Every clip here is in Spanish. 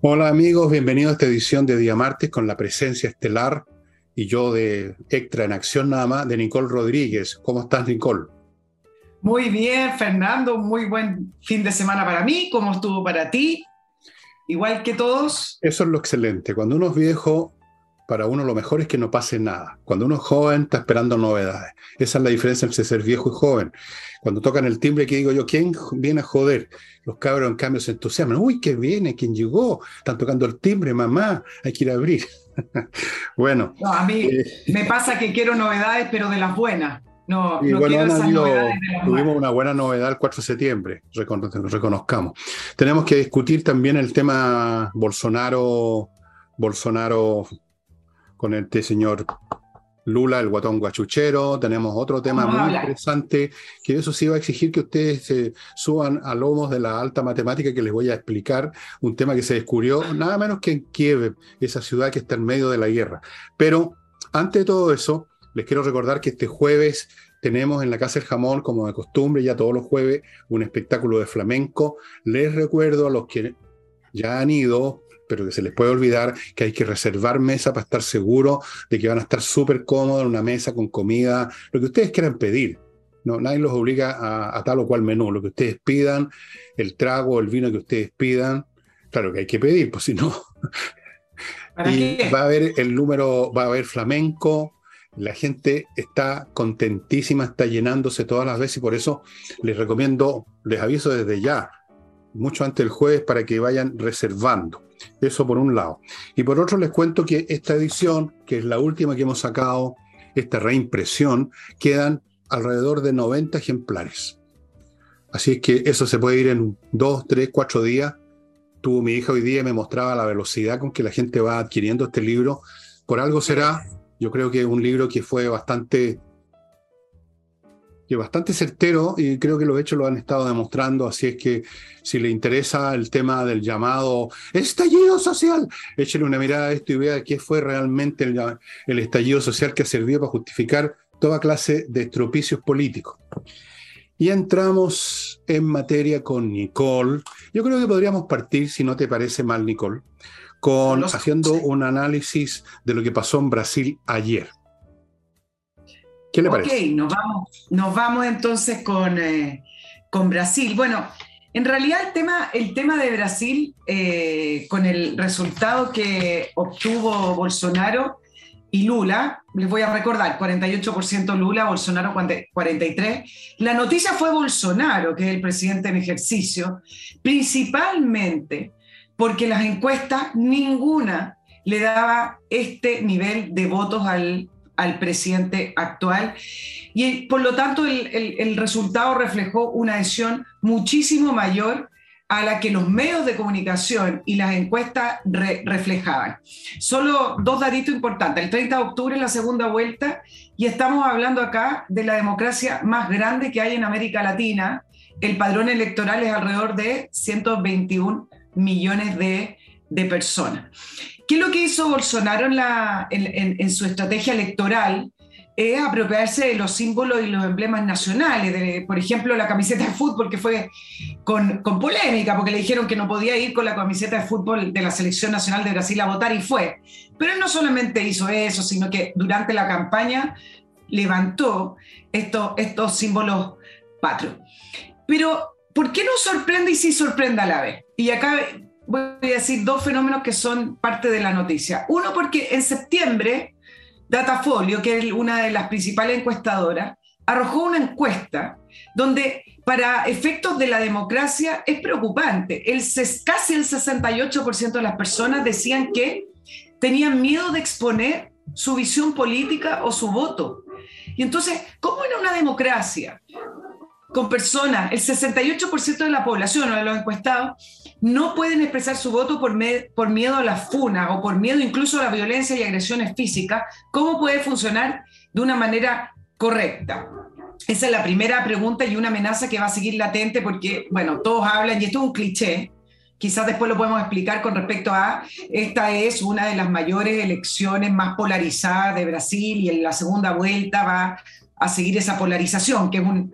Hola amigos, bienvenidos a esta edición de Día Martes con la presencia estelar y yo de extra en acción nada más de Nicole Rodríguez. ¿Cómo estás Nicole? Muy bien, Fernando, muy buen fin de semana para mí, ¿cómo estuvo para ti? Igual que todos. Eso es lo excelente. Cuando uno es viejo, para uno lo mejor es que no pase nada. Cuando uno es joven, está esperando novedades. Esa es la diferencia entre ser viejo y joven. Cuando tocan el timbre, que digo yo, ¿quién viene a joder? Los cabros, en cambio, se entusiasman. Uy, ¿qué viene? ¿Quién llegó? Están tocando el timbre, mamá, hay que ir a abrir. bueno. a mí eh, me pasa que quiero novedades, pero de las buenas. No, no quiero esas novedades tuvimos una buena novedad el 4 de septiembre, reconozcamos. Tenemos que discutir también el tema Bolsonaro, Bolsonaro con este señor Lula, el guatón guachuchero. Tenemos otro tema muy interesante, que eso sí va a exigir que ustedes se suban a lomos de la alta matemática que les voy a explicar, un tema que se descubrió nada menos que en Kiev, esa ciudad que está en medio de la guerra. Pero antes de todo eso, les quiero recordar que este jueves tenemos en la Casa del Jamón, como de costumbre, ya todos los jueves, un espectáculo de flamenco. Les recuerdo a los que ya han ido, pero que se les puede olvidar que hay que reservar mesa para estar seguro de que van a estar súper cómodos en una mesa con comida, lo que ustedes quieran pedir. No, nadie los obliga a, tal o cual menú, lo que ustedes pidan, el trago, el vino que ustedes pidan, claro que hay que pedir, pues si no. y va a haber el número, va a haber flamenco, la gente está contentísima, está llenándose todas las veces y por eso les recomiendo, les aviso desde ya, mucho antes del jueves para que vayan reservando. Eso por un lado. Y por otro les cuento que esta edición, que es la última que hemos sacado, esta reimpresión, quedan alrededor de 90 ejemplares. Así es que eso se puede ir en dos, tres, cuatro días. Tuvo mi hija hoy día y me mostraba la velocidad con que la gente va adquiriendo este libro. Por algo será, yo creo que es un libro que fue bastante que bastante certero y creo que los hechos lo han estado demostrando, así es que si le interesa el tema del llamado estallido social, échele una mirada a esto y vea qué fue realmente el, el estallido social que ha servido para justificar toda clase de estropicios políticos. Y entramos en materia con Nicole. Yo creo que podríamos partir, si no te parece mal, Nicole, con haciendo un análisis de lo que pasó en Brasil ayer. ¿Qué le parece? Ok, nos vamos, nos vamos entonces con, eh, con Brasil. Bueno, en realidad el tema, el tema de Brasil, eh, con el resultado que obtuvo Bolsonaro y Lula, les voy a recordar, 48% Lula, Bolsonaro 43%, la noticia fue Bolsonaro, que es el presidente en ejercicio, principalmente porque las encuestas, ninguna le daba este nivel de votos al al presidente actual. Y por lo tanto el, resultado reflejó una adhesión muchísimo mayor a la que los medios de comunicación y las encuestas reflejaban. Solo dos datitos importantes. El 30 de octubre la segunda vuelta y estamos hablando acá de la democracia más grande que hay en América Latina. El padrón electoral es alrededor de 121 millones de, de personas. ¿Qué es lo que hizo Bolsonaro en, su estrategia electoral? Es apropiarse de los símbolos y los emblemas nacionales, por ejemplo, la camiseta de fútbol, que fue con, polémica, porque le dijeron que no podía ir con la camiseta de fútbol de la Selección Nacional de Brasil a votar y fue. Pero él no solamente hizo eso, sino que durante la campaña levantó estos, estos símbolos patrios. Pero, ¿por qué no sorprende y sí sorprende a la vez? Y acá voy a decir dos fenómenos que son parte de la noticia. Uno porque en septiembre, Datafolio, que es una de las principales encuestadoras, arrojó una encuesta donde para efectos de la democracia es preocupante. El, casi el 68% de las personas decían que tenían miedo de exponer su visión política o su voto. Y entonces, ¿cómo en una democracia con personas, el 68% de la población o de los encuestados, no pueden expresar su voto por, miedo a la funa o por miedo incluso a la violencia y agresiones físicas, ¿cómo puede funcionar de una manera correcta? Esa es la primera pregunta y una amenaza que va a seguir latente porque, bueno, todos hablan, y esto es un cliché, quizás después lo podemos explicar con respecto a, esta es una de las mayores elecciones más polarizadas de Brasil y en la segunda vuelta va a seguir esa polarización, que es un,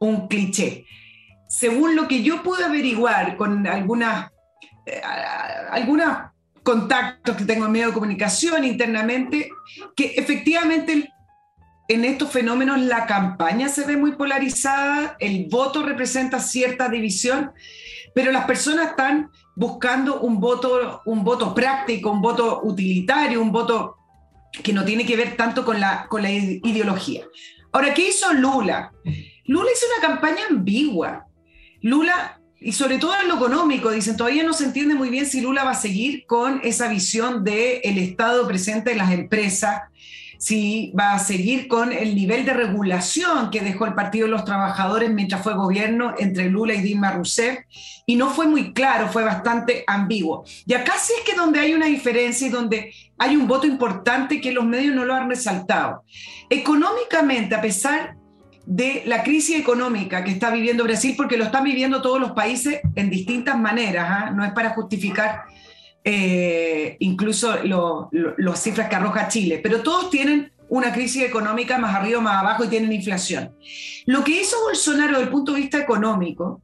un cliché. Según lo que yo pude averiguar con algunas, eh, algunos contactos que tengo en medio de comunicación internamente, que efectivamente en estos fenómenos la campaña se ve muy polarizada, el voto representa cierta división, pero las personas están buscando un voto, un voto práctico, un voto utilitario, un voto que no tiene que ver tanto con la, con la ideología. Ahora, ¿qué hizo Lula? Lula hizo una campaña ambigua. Lula, y sobre todo en lo económico, dicen, todavía no se entiende muy bien si Lula va a seguir con esa visión del el Estado presente en las empresas, si va a seguir con el nivel de regulación que dejó el Partido de los Trabajadores mientras fue gobierno entre Lula y Dilma Rousseff, y no fue muy claro, fue bastante ambiguo. Y acá sí es que donde hay una diferencia y donde hay un voto importante que los medios no lo han resaltado. Económicamente, a pesar de la crisis económica que está viviendo Brasil, porque lo están viviendo todos los países en distintas maneras, ¿ah? no es para justificar eh, incluso las cifras que arroja Chile, pero todos tienen una crisis económica más arriba, más abajo y tienen inflación. Lo que hizo Bolsonaro desde el punto de vista económico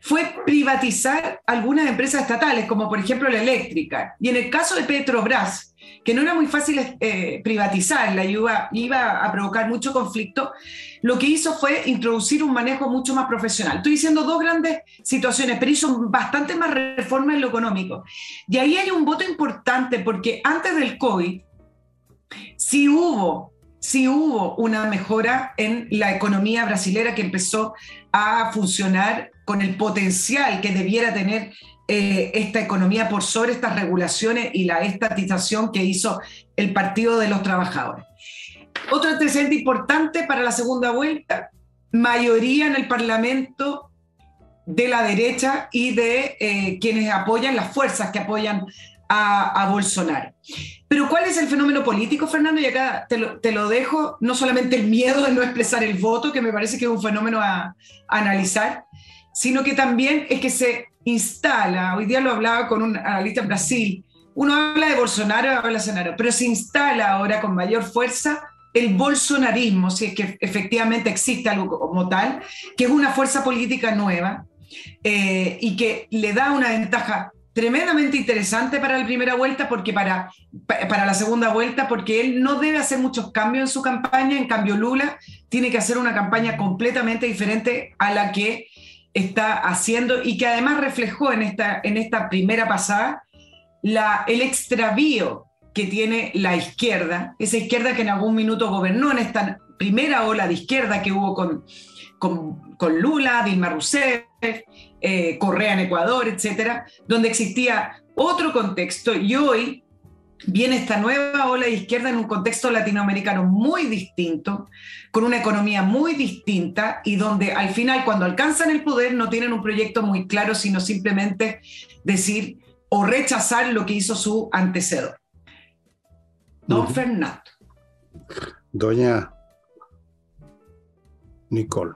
fue privatizar algunas empresas estatales, como por ejemplo la eléctrica. Y en el caso de Petrobras, que no era muy fácil eh, privatizarla, iba, iba a provocar mucho conflicto, lo que hizo fue introducir un manejo mucho más profesional. Estoy diciendo dos grandes situaciones, pero hizo bastante más reformas en lo económico. Y ahí hay un voto importante porque antes del COVID sí hubo, sí hubo una mejora en la economía brasilera que empezó a funcionar con el potencial que debiera tener eh, esta economía por sobre estas regulaciones y la estatización que hizo el Partido de los Trabajadores. Otro antecedente importante para la segunda vuelta, mayoría en el Parlamento de la derecha y de eh, quienes apoyan, las fuerzas que apoyan a, Bolsonaro. Pero ¿cuál es el fenómeno político, Fernando? Y acá te lo, dejo, no solamente el miedo de no expresar el voto, que me parece que es un fenómeno a, analizar, sino que también es que se instala, hoy día lo hablaba con un analista en Brasil, uno habla de Bolsonaro, habla de Bolsonaro, pero se instala ahora con mayor fuerza el bolsonarismo, si es que efectivamente existe algo como tal, que es una fuerza política nueva eh, y que le da una ventaja tremendamente interesante para la primera vuelta, porque para, para la segunda vuelta, porque él no debe hacer muchos cambios en su campaña, en cambio Lula tiene que hacer una campaña completamente diferente a la que está haciendo y que además reflejó en esta, en esta primera pasada la, el extravío que tiene la izquierda, esa izquierda que en algún minuto gobernó en esta primera ola de izquierda que hubo con, con, Lula, Dilma Rousseff, eh, Correa en Ecuador, etcétera, donde existía otro contexto y hoy viene esta nueva ola de izquierda en un contexto latinoamericano muy distinto, con una economía muy distinta y donde al final cuando alcanzan el poder no tienen un proyecto muy claro, sino simplemente decir o rechazar lo que hizo su antecedor. Don Fernando. Doña Nicole.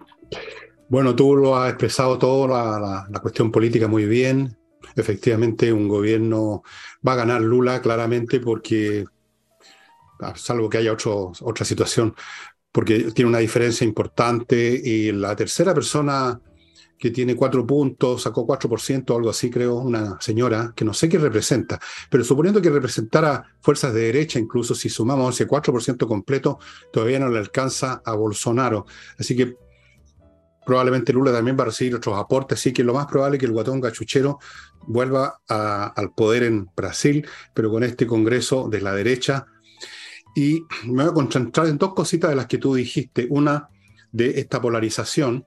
Bueno, tú lo has expresado todo, la, cuestión política muy bien. Efectivamente, un gobierno va a ganar Lula claramente porque, salvo que haya otro, otra situación, porque tiene una diferencia importante y la tercera persona que tiene cuatro puntos, sacó 4% o algo así, creo, una señora que no sé qué representa, pero suponiendo que representara fuerzas de derecha, incluso si sumamos ese 4% completo, todavía no le alcanza a Bolsonaro. Así que probablemente Lula también va a recibir otros aportes, así que lo más probable es que el guatón gachuchero vuelva al poder en Brasil, pero con este Congreso de la derecha. Y me voy a concentrar en dos cositas de las que tú dijiste. Una, de esta polarización,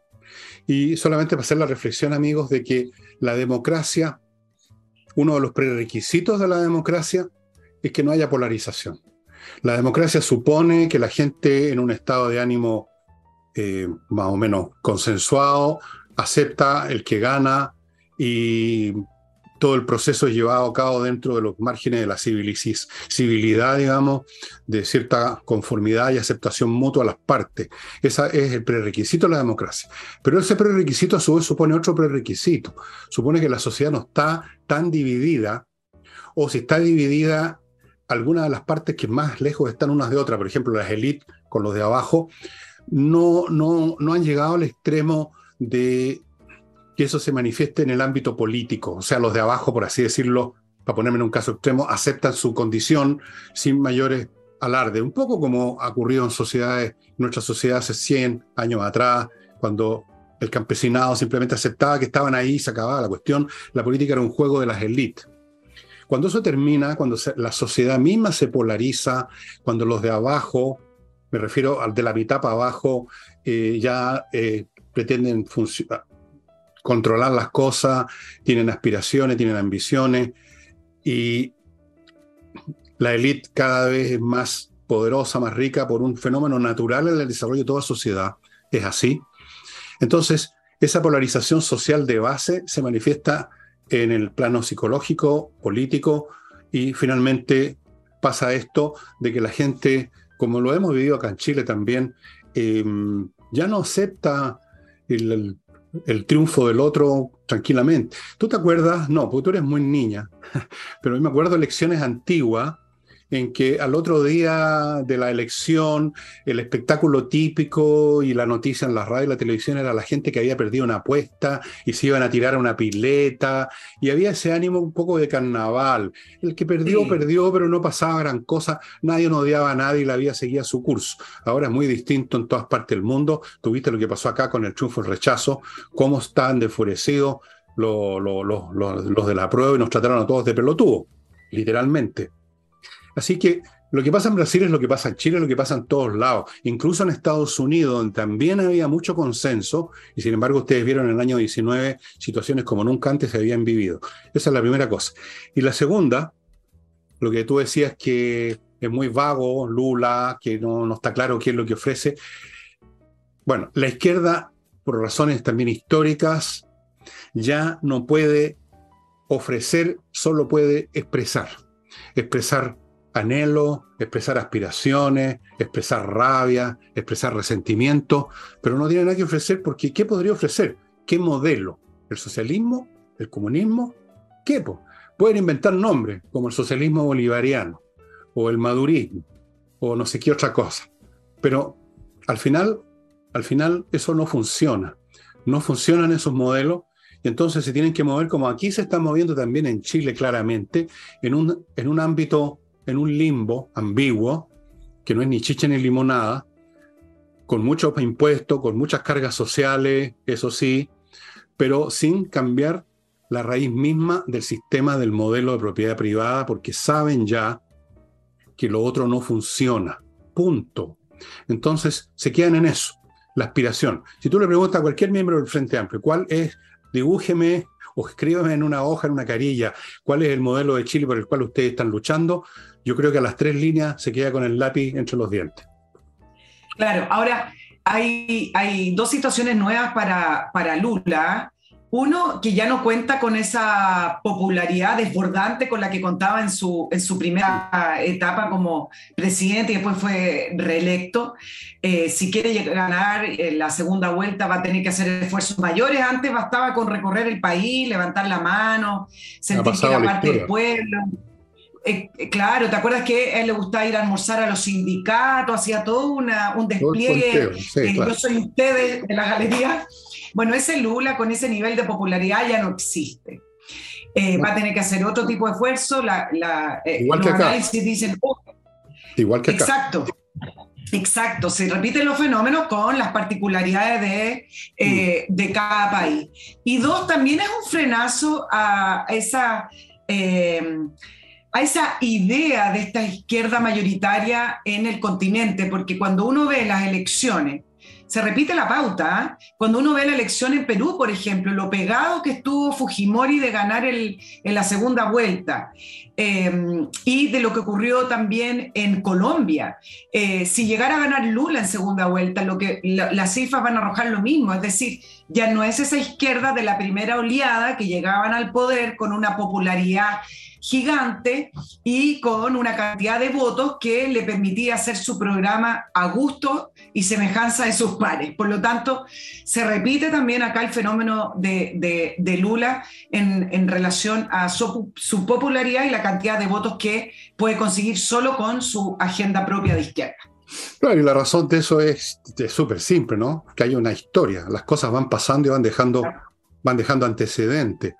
y solamente para hacer la reflexión, amigos, de que la democracia, uno de los prerequisitos de la democracia es que no haya polarización. La democracia supone que la gente en un estado de ánimo eh, más o menos consensuado acepta el que gana y todo el proceso es llevado a cabo dentro de los márgenes de la civilidad, digamos, de cierta conformidad y aceptación mutua a las partes. Ese es el prerequisito de la democracia. Pero ese prerequisito a su vez supone otro prerequisito. Supone que la sociedad no está tan dividida, o si está dividida, algunas de las partes que más lejos están unas de otras, por ejemplo, las élites con los de abajo, no, no, no han llegado al extremo de que eso se manifieste en el ámbito político. O sea, los de abajo, por así decirlo, para ponerme en un caso extremo, aceptan su condición sin mayores alardes. Un poco como ha ocurrido en sociedades, nuestra sociedad hace 100 años atrás, cuando el campesinado simplemente aceptaba que estaban ahí y se acababa la cuestión. La política era un juego de las élites. Cuando eso termina, cuando la sociedad misma se polariza, cuando los de abajo, me refiero al de la mitad para abajo, eh, ya eh, pretenden controlar las cosas, tienen aspiraciones, tienen ambiciones, y la élite cada vez es más poderosa, más rica por un fenómeno natural en el desarrollo de toda sociedad. Es así. Entonces, esa polarización social de base se manifiesta en el plano psicológico, político, y finalmente pasa esto de que la gente, como lo hemos vivido acá en Chile también, em, ya no acepta el, triunfo del otro tranquilamente. ¿Tú te acuerdas? No, porque tú eres muy niña, pero yo me acuerdo de elecciones antiguas en que al otro día de la elección el espectáculo típico y la noticia en la radio y la televisión era la gente que había perdido una apuesta y se iban a tirar a una pileta y había ese ánimo un poco de carnaval. El que perdió, perdió, pero no pasaba gran cosa, nadie no odiaba a nadie y la vida seguía su curso. Ahora es muy distinto en todas partes del mundo. Tuviste lo que pasó acá con el triunfo, el rechazo, cómo están enfurecidos los, los de la prueba y nos trataron a todos de pelotudo, literalmente. Así que lo que pasa en Brasil es lo que pasa en Chile, lo que pasa en todos lados, incluso en Estados Unidos, donde también había mucho consenso, y sin embargo ustedes vieron en el año 19 situaciones como nunca antes se habían vivido. Esa es la primera cosa. Y la segunda, lo que tú decías que es muy vago, Lula, que no, no está claro qué es lo que ofrece. Bueno, la izquierda, por razones también históricas, ya no puede ofrecer, solo puede expresar. Expresar anhelo, expresar aspiraciones, expresar rabia, expresar resentimiento, pero no tiene nada que ofrecer porque ¿qué podría ofrecer? ¿Qué modelo? ¿El socialismo? ¿El comunismo? ¿Qué? Pueden inventar nombres como el socialismo bolivariano o el madurismo o no sé qué otra cosa, pero al final, al final eso no funciona. No funcionan esos modelos y entonces se tienen que mover como aquí se está moviendo también en Chile claramente, en un, en un ámbito en un limbo ambiguo, que no es ni chicha ni limonada, con muchos impuestos, con muchas cargas sociales, eso sí, pero sin cambiar la raíz misma del sistema del modelo de propiedad privada, porque saben ya que lo otro no funciona. Punto. Entonces se quedan en eso, la aspiración. Si tú le preguntas a cualquier miembro del Frente Amplio, ¿cuál es? Dibújeme o escríbeme en una hoja, en una carilla, cuál es el modelo de Chile por el cual ustedes están luchando, yo creo que a las tres líneas se queda con el lápiz entre los dientes. Claro, ahora hay, hay dos situaciones nuevas para, para Lula. Uno, que ya no cuenta con esa popularidad desbordante con la que contaba en su, en su primera etapa como presidente y después fue reelecto. Eh, si quiere ganar la segunda vuelta va a tener que hacer esfuerzos mayores. Antes bastaba con recorrer el país, levantar la mano, sentir que era parte del pueblo. Eh, eh, claro, ¿te acuerdas que a él le gustaba ir a almorzar a los sindicatos? Hacía todo una, un despliegue. Yo soy usted de, la galería. Bueno, ese Lula con ese nivel de popularidad ya no existe. Eh, va a tener que hacer otro tipo de esfuerzo. La, Igual que acá. dicen, oh". Igual que acá. Exacto. Exacto, se repiten los fenómenos con las particularidades de, de cada país. Y dos, también es un frenazo a esa a esa idea de esta izquierda mayoritaria en el continente, porque cuando uno ve las elecciones, se repite la pauta. ¿ah? Cuando uno ve la elección en Perú, por ejemplo, lo pegado que estuvo Fujimori de ganar el, en la segunda vuelta em, y de lo que ocurrió también en Colombia. Eh, si llegara a ganar Lula en segunda vuelta, lo que, las cifras van a arrojar lo mismo. Es decir, ya no es esa izquierda de la primera oleada que llegaban al poder con una popularidad gigante y con una cantidad de votos que le permitía hacer su programa a gusto y semejanza de sus pares. Por lo tanto, se repite también acá el fenómeno de, Lula en, relación a su, popularidad y la cantidad de votos que puede conseguir solo con su agenda propia de izquierda. Claro, y la razón de eso es súper simple, ¿no? Que hay una historia, las cosas van pasando y van dejando, van dejando antecedentes.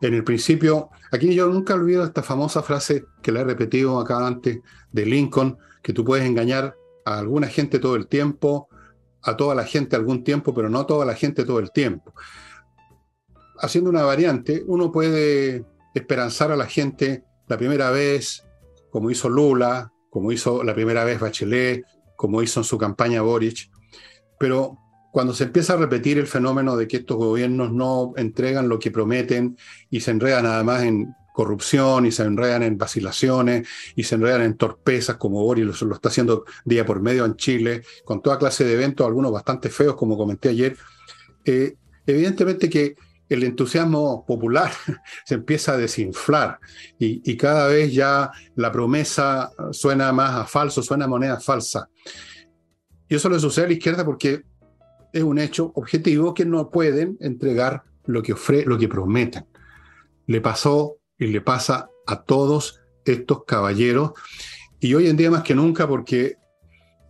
En el principio, aquí yo nunca olvido esta famosa frase que la he repetido acá antes de Lincoln, que tú puedes engañar a alguna gente todo el tiempo, a toda la gente algún tiempo, pero no a toda la gente todo el tiempo. Haciendo una variante, uno puede esperanzar a la gente la primera vez, como hizo Lula, como hizo la primera vez Bachelet, como hizo en su campaña Boric, pero cuando se empieza a repetir el fenómeno de que estos gobiernos no entregan lo que prometen y se enredan nada más en corrupción y se enredan en vacilaciones y se enredan en torpezas como Boris lo, está haciendo día por medio en Chile, con toda clase de eventos, algunos bastante feos, como comenté ayer. Eh, evidentemente que el entusiasmo popular se empieza a desinflar y, cada vez ya la promesa suena más a falso, suena a moneda falsa. Y eso le sucede a la izquierda porque es un hecho objetivo que no pueden entregar lo que, ofre lo que prometen. Le pasó y le pasa a todos estos caballeros y hoy en día más que nunca porque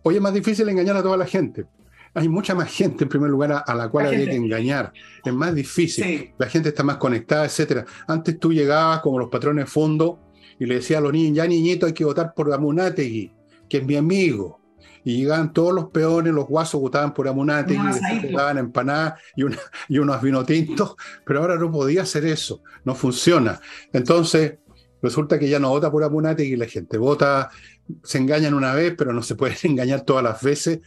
hoy es más difícil engañar a toda la gente hay mucha más gente, en primer lugar, a, la cual hay que engañar. Es más difícil. La gente está más conectada, etcétera. Antes tú llegabas como los patrones de fondo y le decías a los niños, ya niñito, hay que votar por Amunategui, que es mi amigo. Y llegaban todos los peones, los guasos votaban por Amunategui, y daban empanadas y, una, y unos vino tintos, pero ahora no podía hacer eso, no funciona. Entonces, resulta que ya no vota por Amunategui la gente vota, se engañan una vez, pero no se pueden engañar todas las veces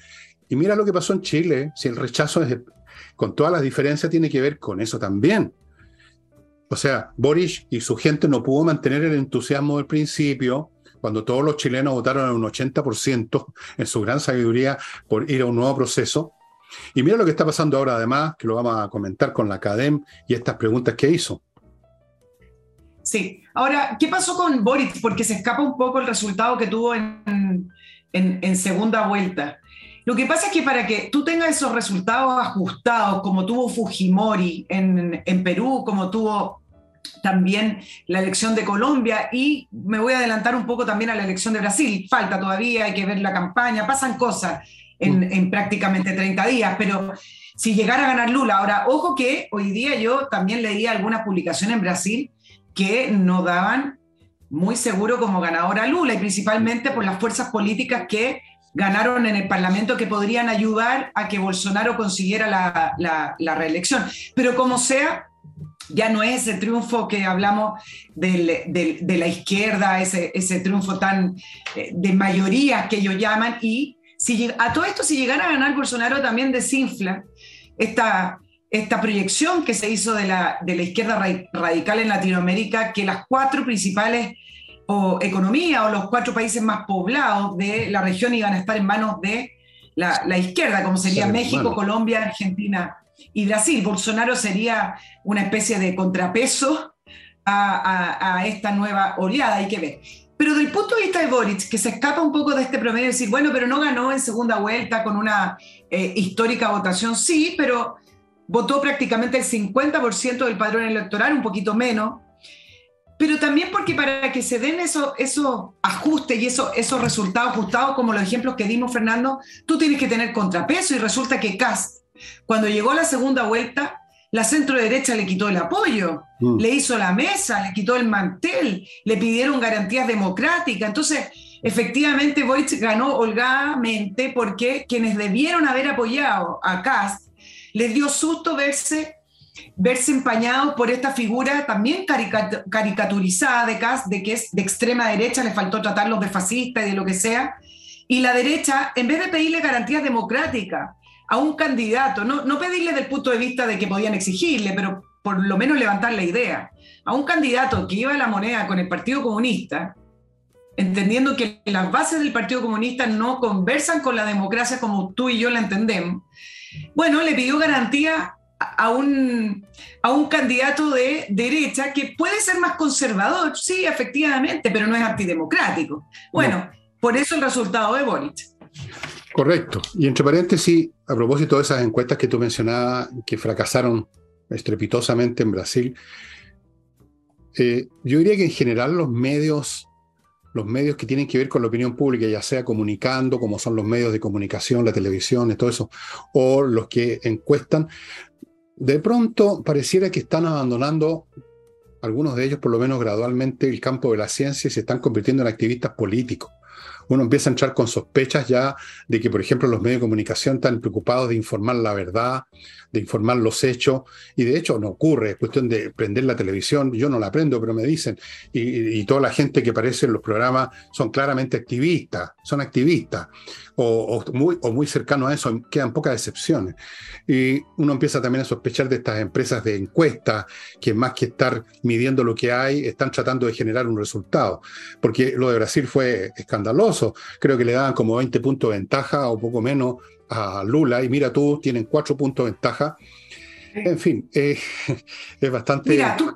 y mira lo que pasó en Chile, si el rechazo es, con todas las diferencias tiene que ver con eso también. O sea, Boris y su gente no pudo mantener el entusiasmo del principio, cuando todos los chilenos votaron en un 80% en su gran sabiduría por ir a un nuevo proceso. Y mira lo que está pasando ahora, además, que lo vamos a comentar con la CADEM y estas preguntas que hizo. Sí, ahora, ¿qué pasó con Boris? Porque se escapa un poco el resultado que tuvo en, en segunda vuelta. Lo que pasa es que para que tú tengas esos resultados ajustados, como tuvo Fujimori en, Perú, como tuvo también la elección de Colombia y me voy a adelantar un poco también a la elección de Brasil. Falta todavía, hay que ver la campaña, pasan cosas en, mm. en, prácticamente 30 días, pero si llegara a ganar Lula, ahora, ojo que hoy día yo también leía algunas publicaciones en Brasil que no daban muy seguro como ganadora Lula y principalmente por las fuerzas políticas que ganaron en el Parlamento que podrían ayudar a que Bolsonaro consiguiera la, reelección. Pero como sea, ya no es ese triunfo que hablamos de la izquierda, ese, triunfo tan eh, de mayoría que ellos llaman, y a todo esto, si llegara a ganar Bolsonaro, también desinfla esta, esta proyección que se hizo de la, de la izquierda radical en Latinoamérica, que las cuatro principales o economía o los cuatro países más poblados de la región iban a estar en manos de la, izquierda, como sería México, Colombia, Argentina y Brasil. Bolsonaro sería una especie de contrapeso a, esta nueva oleada, hay que ver. Pero del punto de vista de Boric, que se escapa un poco de este promedio, decir, bueno, pero no ganó en segunda vuelta con una eh, histórica votación, sí, pero votó prácticamente el 50% del padrón electoral, un poquito menos, pero también porque para que se den esos eso ajustes y eso, esos resultados ajustados, como los ejemplos que dimos, Fernando, tú tienes que tener contrapeso y resulta que Cast, cuando llegó a la segunda vuelta, la centro derecha le quitó el apoyo, mm. le hizo la mesa, le quitó el mantel, le pidieron garantías democráticas. Entonces, efectivamente, Boric ganó holgadamente porque quienes debieron haber apoyado a Cast les dio susto verse verse empañado por esta figura también caricaturizada de de que es de extrema derecha, le faltó tratarlos de fascista y de lo que sea, y la derecha, en vez de pedirle garantías democráticas a un candidato, no, no pedirle del punto de vista de que podían exigirle, pero por lo menos levantar la idea, a un candidato que iba a la moneda con el Partido Comunista, entendiendo que las bases del Partido Comunista no conversan con la democracia como tú y yo la entendemos, bueno, le pidió garantía a un, a un candidato de derecha que puede ser más conservador, sí, efectivamente, pero no es antidemocrático. Bueno, por eso el resultado de Boric. Correcto. Y entre paréntesis, a propósito de esas encuestas que tú mencionabas, que fracasaron estrepitosamente en Brasil, eh, yo diría que en general los medios los medios que tienen que ver con la opinión pública, ya sea comunicando, como son los medios de comunicación, la televisión, y todo eso, o los que encuestan, de pronto pareciera que están abandonando, algunos de ellos por lo menos gradualmente, el campo de la ciencia y se están convirtiendo en activistas políticos. Uno empieza a entrar con sospechas ya de que, por ejemplo, los medios de comunicación están preocupados de informar la verdad, de informar los hechos, y de hecho no ocurre, es cuestión de prender la televisión, yo no la prendo, pero me dicen, y, toda la gente que aparece en los programas son claramente activistas, son activistas, o, muy, o muy cercano a eso, quedan pocas excepciones. Y uno empieza también a sospechar de estas empresas de encuestas, que más que estar midiendo lo que hay, están tratando de generar un resultado, porque lo de Brasil fue escandaloso, creo que le daban como 20 puntos de ventaja o poco menos a Lula y mira tú, tienen cuatro puntos de ventaja. En fin, eh, es bastante... Mira, tú,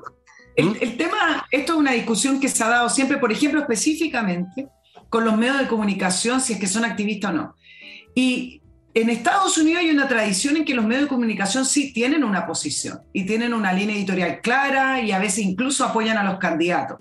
¿Mm? el, tema, esto es una discusión que se ha dado siempre, por ejemplo, específicamente con los medios de comunicación, si es que son activistas o no. Y en Estados Unidos hay una tradición en que los medios de comunicación sí tienen una posición y tienen una línea editorial clara y a veces incluso apoyan a los candidatos.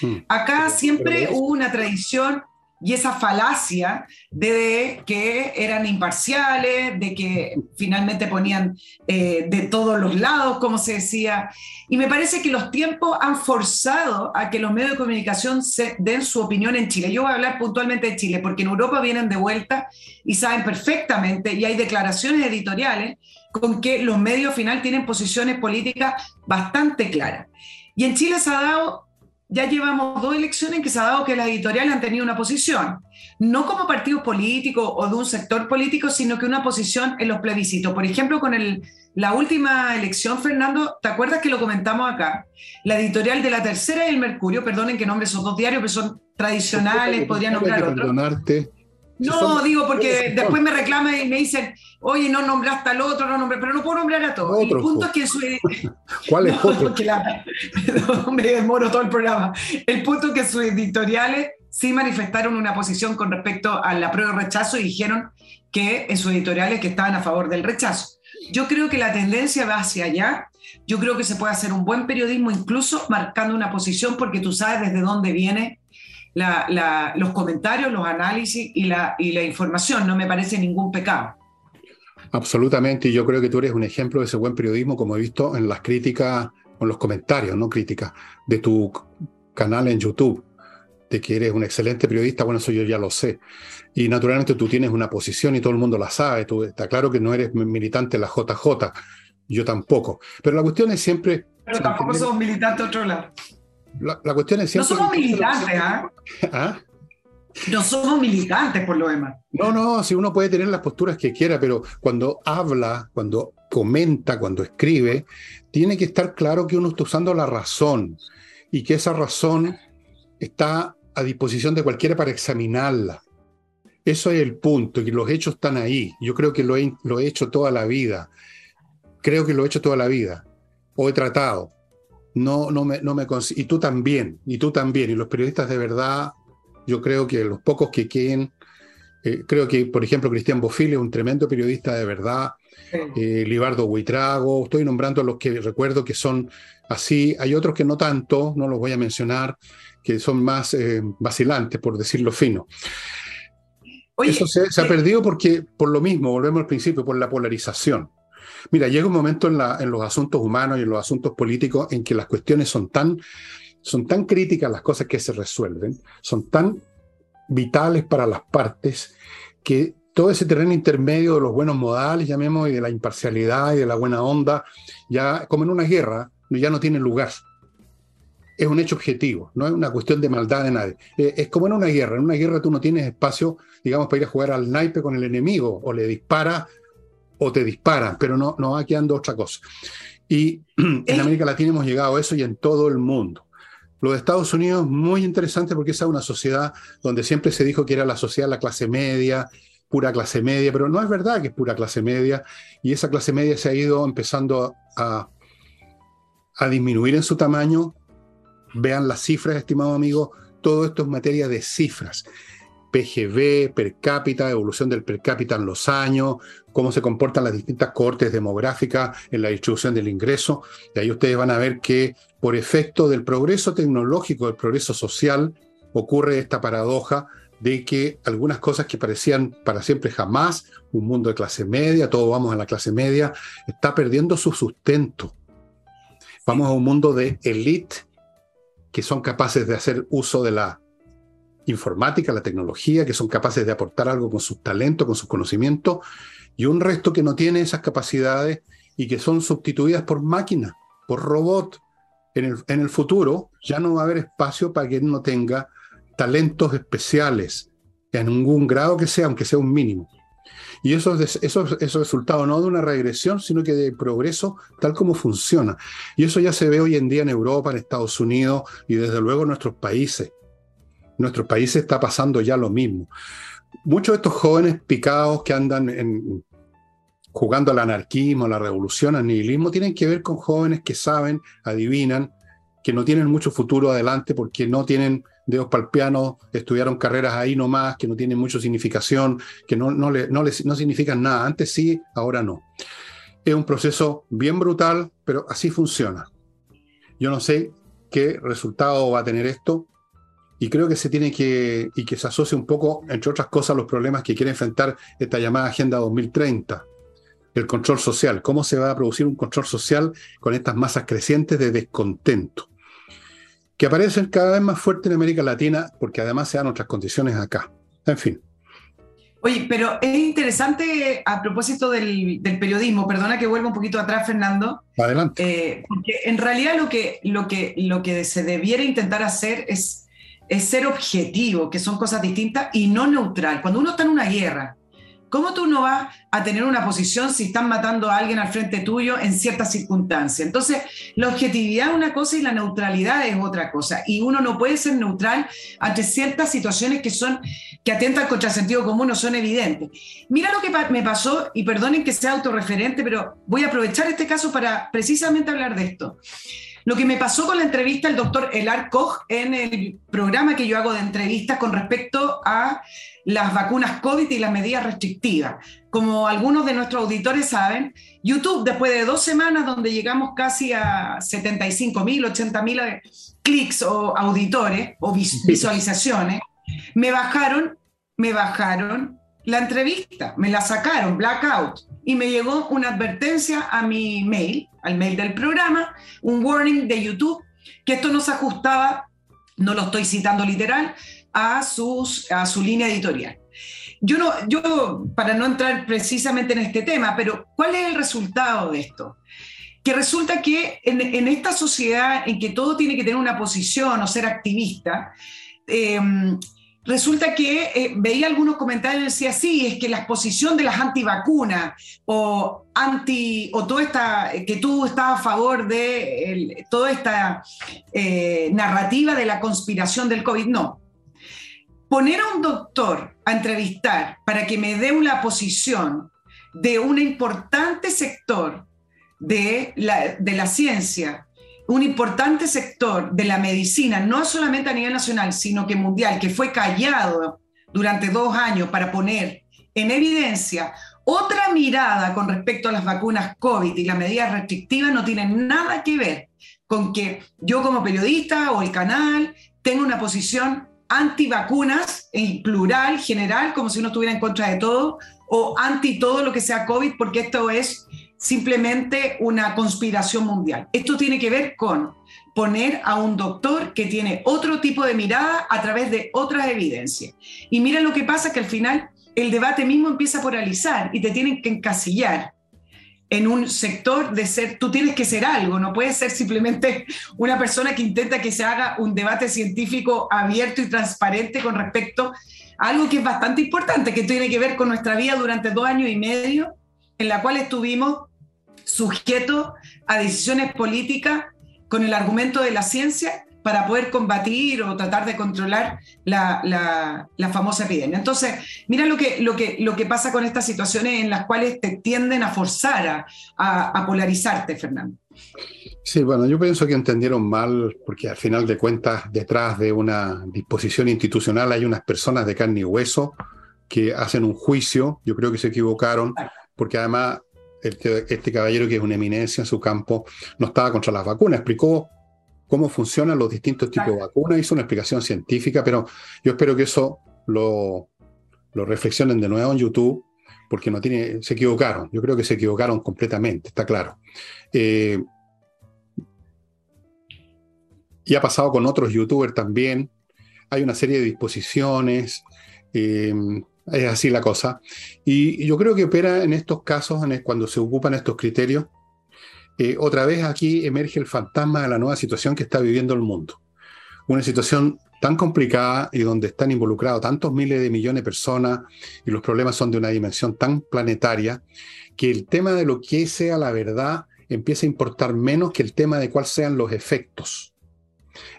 Hmm. Acá siempre hubo una tradición y esa falacia de que eran imparciales, de que finalmente ponían eh, de todos los lados, como se decía. Y me parece que los tiempos han forzado a que los medios de comunicación den su opinión en Chile. Yo voy a hablar puntualmente de Chile, porque en Europa vienen de vuelta y saben perfectamente, y hay declaraciones editoriales con que los medios final tienen posiciones políticas bastante claras. Y en Chile se ha dado ya llevamos dos elecciones en que se ha dado que las editoriales han tenido una posición, no como partido político o de un sector político, sino que una posición en los plebiscitos. Por ejemplo, con el, la última elección, Fernando, ¿te acuerdas que lo comentamos acá? La editorial de La Tercera y El Mercurio, perdonen que nombre esos dos diarios, pero son tradicionales, podrían nombrar otros. No, digo porque después me reclaman y me dicen, oye, no nombraste al otro, no nombré, pero no puedo nombrar a todos. el punto es que su... ¿Cuál es otro? me demoro todo el programa. El punto es que sus editoriales sí manifestaron una posición con respecto a la prueba de rechazo y dijeron que en sus editoriales que estaban a favor del rechazo. Yo creo que la tendencia va hacia allá. Yo creo que se puede hacer un buen periodismo incluso marcando una posición porque tú sabes desde dónde viene los comentarios, los análisis y la, y la información. No me parece ningún pecado. Absolutamente, y yo creo que tú eres un ejemplo de ese buen periodismo, como he visto en las críticas, en los comentarios, no críticas, de tu canal en YouTube, de que eres un excelente periodista, bueno, eso yo ya lo sé. Y naturalmente tú tienes una posición y todo el mundo la sabe, tú, está claro que no eres militante de la JJ, yo tampoco. Pero la cuestión es siempre... Pero tampoco somos militantes de otro lado. La, cuestión es siempre... No somos militantes, ¿ah? ¿Ah? No somos militantes, por lo demás. No, no, si uno puede tener las posturas que quiera, pero cuando habla, cuando comenta, cuando escribe, tiene que estar claro que uno está usando la razón y que esa razón está a disposición de cualquiera para examinarla. Eso es el punto, y los hechos están ahí. Yo creo que lo he, lo he hecho toda la vida. Creo que lo he hecho toda la vida. O he tratado no, no me, no me y tú también, y tú también, y los periodistas de verdad, yo creo que los pocos que queden, eh, creo que, por ejemplo, Cristian Bofil es un tremendo periodista de verdad, eh, Libardo Huitrago, estoy nombrando a los que recuerdo que son así, hay otros que no tanto, no los voy a mencionar, que son más eh, vacilantes, por decirlo fino. Eso se, se ha perdido porque, por lo mismo, volvemos al principio, por la polarización. Mira, llega un momento en, los asuntos humanos y en los asuntos políticos en que las cuestiones son tan, son tan críticas, las cosas que se resuelven, son tan vitales para las partes, que todo ese terreno intermedio de los buenos modales, llamemos, y de la imparcialidad y de la buena onda, ya como en una guerra, ya no tiene lugar. Es un hecho objetivo, no es una cuestión de maldad de nadie. Eh, es como en una guerra. En una guerra tú no tienes espacio, digamos, para ir a jugar al naipe con el enemigo o le disparas o te disparan, pero no, no va quedando otra cosa. Y en América Latina hemos llegado a eso y en todo el mundo. Lo de Estados Unidos muy interesante porque esa es una sociedad donde siempre se dijo que era la sociedad la clase media, pura clase media, pero no es verdad que es pura clase media y esa clase media se ha ido empezando a, a disminuir en su tamaño. Vean las cifras, estimado amigo, todo esto es materia de cifras. PGB, per cápita, evolución del per cápita en los años, cómo se comportan las distintas cohortes demográficas en la distribución del ingreso. Y ahí ustedes van a ver que por efecto del progreso tecnológico, del progreso social, ocurre esta paradoja de que algunas cosas que parecían para siempre jamás, un mundo de clase media, todos vamos a la clase media, está perdiendo su sustento. Vamos a un mundo de élite que son capaces de hacer uso de la informática, la tecnología, que son capaces de aportar algo con sus talentos, con sus conocimientos, y un resto que no tiene esas capacidades y que son sustituidas por máquinas, por robot. En el, futuro ya no va a haber espacio para que no tenga talentos especiales, en ningún grado que sea, aunque sea un mínimo. Y eso es, eso es resultado no de una regresión, sino que de progreso tal como funciona. Y eso ya se ve hoy en día en Europa, en Estados Unidos y desde luego en nuestros países. Nuestros países está pasando ya lo mismo. Muchos de estos jóvenes picados que andan en, jugando al anarquismo, a la revolución, al nihilismo, tienen que ver con jóvenes que saben, adivinan, que no tienen mucho futuro adelante porque no tienen dedos para estudiaron carreras ahí nomás, que no tienen mucha significación, que no, no, le, no, no significan nada. Antes sí, ahora no. Es un proceso bien brutal, pero así funciona. Yo no sé qué resultado va a tener esto y creo que se tiene que, y que se asocia un poco, entre otras cosas, a los problemas que quiere enfrentar esta llamada Agenda 2030 el control social, cómo se va a producir un control social con estas masas crecientes de descontento que aparecen cada vez más fuertes en América Latina, porque además se dan otras condiciones acá. En fin. Oye, pero es interesante a propósito del, periodismo, perdona que vuelva un poquito atrás, Fernando. Adelante. Eh, porque en realidad lo que, lo, que, lo que se debiera intentar hacer es, es ser objetivo, que son cosas distintas, y no neutral. Cuando uno está en una guerra, ¿Cómo tú no vas a tener una posición si están matando a alguien al frente tuyo en ciertas circunstancias? Entonces, la objetividad es una cosa y la neutralidad es otra cosa. Y uno no puede ser neutral ante ciertas situaciones que son que atentan contra el sentido común o son evidentes. Mira lo que me pasó, y perdonen que sea autorreferente, pero voy a aprovechar este caso para precisamente hablar de esto. Lo que me pasó con la entrevista del doctor Elar Koch en el programa que yo hago de entrevistas con respecto a las vacunas COVID y las medidas restrictivas. Como algunos de nuestros auditores saben, YouTube, después de dos semanas donde llegamos casi a 75 mil, 80 mil clics o auditores o visualizaciones, me bajaron, me bajaron la entrevista, me la sacaron, blackout, y me llegó una advertencia a mi mail al mail del programa, un warning de YouTube, que esto no se ajustaba, no lo estoy citando literal, a, sus, a su línea editorial. Yo, no, yo, para no entrar precisamente en este tema, pero ¿cuál es el resultado de esto? Que resulta que en, esta sociedad en que todo tiene que tener una posición o ser activista, eh, resulta que eh, veía algunos comentarios y decía, sí, es que la exposición de las antivacunas o anti, o toda esta, que tú estás a favor de toda esta eh, narrativa de la conspiración del COVID. No. Poner a un doctor a entrevistar para que me dé una posición de un importante sector de la, de la ciencia un importante sector de la medicina, no solamente a nivel nacional, sino que mundial, que fue callado durante dos años para poner en evidencia otra mirada con respecto a las vacunas COVID y las medidas restrictivas, no tiene nada que ver con que yo como periodista o el canal tenga una posición anti-vacunas en plural, general, como si uno estuviera en contra de todo, o anti todo lo que sea COVID, porque esto es simplemente una conspiración mundial. Esto tiene que ver con poner a un doctor que tiene otro tipo de mirada a través de otras evidencias. Y mira lo que pasa, que al final el debate mismo empieza a polarizar y te tienen que encasillar en un sector de ser, tú tienes que ser algo, no puedes ser simplemente una persona que intenta que se haga un debate científico abierto y transparente con respecto a algo que es bastante importante, que tiene que ver con nuestra vida durante dos años y medio, en la cual estuvimos sujeto a decisiones políticas con el argumento de la ciencia para poder combatir o tratar de controlar la, famosa epidemia. Entonces, mira lo que, lo, que, lo que pasa con estas situaciones en las cuales te tienden a forzar a, polarizarte, Fernando. Sí, bueno, yo pienso que entendieron mal, porque al final de cuentas, detrás de una disposición institucional hay unas personas de carne y hueso que hacen un juicio, yo creo que se equivocaron, porque además este, este, caballero que es una eminencia en su campo no estaba contra las vacunas, explicó cómo funcionan los distintos tipos de vacunas, hizo una explicación científica, pero yo espero que eso lo, lo reflexionen de nuevo en YouTube, porque no tiene, se equivocaron. Yo creo que se equivocaron completamente, está claro. Eh, y ha pasado con otros youtubers también. Hay una serie de disposiciones. Eh, es así la cosa. Y yo creo que opera en estos casos, cuando se ocupan estos criterios, eh, otra vez aquí emerge el fantasma de la nueva situación que está viviendo el mundo. Una situación tan complicada y donde están involucrados tantos miles de millones de personas y los problemas son de una dimensión tan planetaria, que el tema de lo que sea la verdad empieza a importar menos que el tema de cuáles sean los efectos.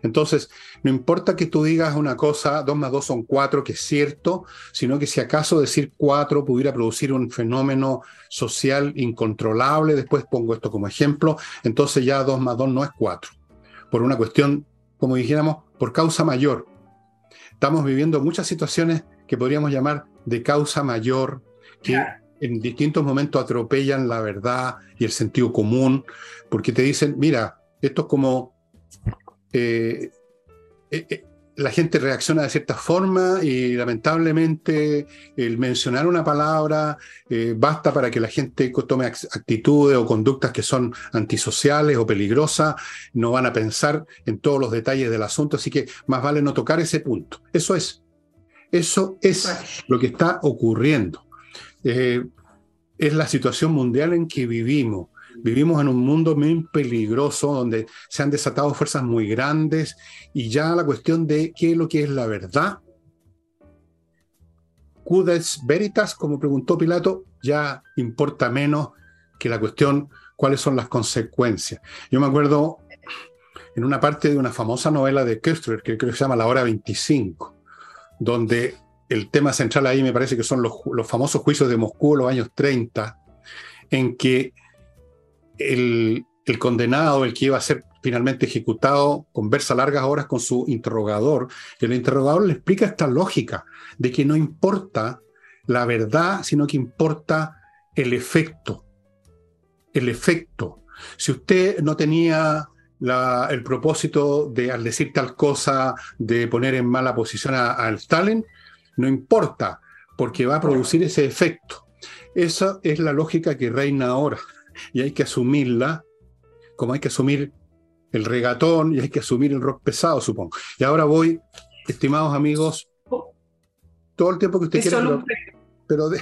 Entonces, no importa que tú digas una cosa, dos más dos son cuatro, que es cierto, sino que si acaso decir cuatro pudiera producir un fenómeno social incontrolable, después pongo esto como ejemplo, entonces ya dos más dos no es cuatro, por una cuestión, como dijéramos, por causa mayor. Estamos viviendo muchas situaciones que podríamos llamar de causa mayor, que en distintos momentos atropellan la verdad y el sentido común, porque te dicen, mira, esto es como eh, eh, eh, la gente reacciona de cierta forma y lamentablemente el mencionar una palabra basta para que la gente tome actitudes o conductas que son antisociales o peligrosas, no van a pensar en todos los detalles del asunto, así que más vale no tocar ese punto. Eso es, eso es lo que está ocurriendo. es la situación mundial en que vivimos. Vivimos en un mundo muy peligroso donde se han desatado fuerzas muy grandes y ya la cuestión de qué es lo que es la verdad, Cudes veritas, como preguntó Pilato, ya importa menos que la cuestión cuáles son las consecuencias. Yo me acuerdo en una parte de una famosa novela de Köstler, que creo que se llama La Hora 25, donde el tema central ahí me parece que son los, los famosos juicios de Moscú en los años 30, en que el, condenado, el que iba a ser finalmente ejecutado, conversa largas horas con su interrogador, y el interrogador le explica esta lógica de que no importa la verdad, sino que importa el efecto. El efecto. Si usted no tenía el propósito de, al decir tal cosa, de poner en mala posición al Stalin, no importa, porque va a producir ese efecto. Esa es la lógica que reina ahora y hay que asumirla, como hay que asumir el regatón y hay que asumir el rock pesado, supongo. Y ahora voy, estimados amigos, todo el tiempo que usted quiera, pero, de...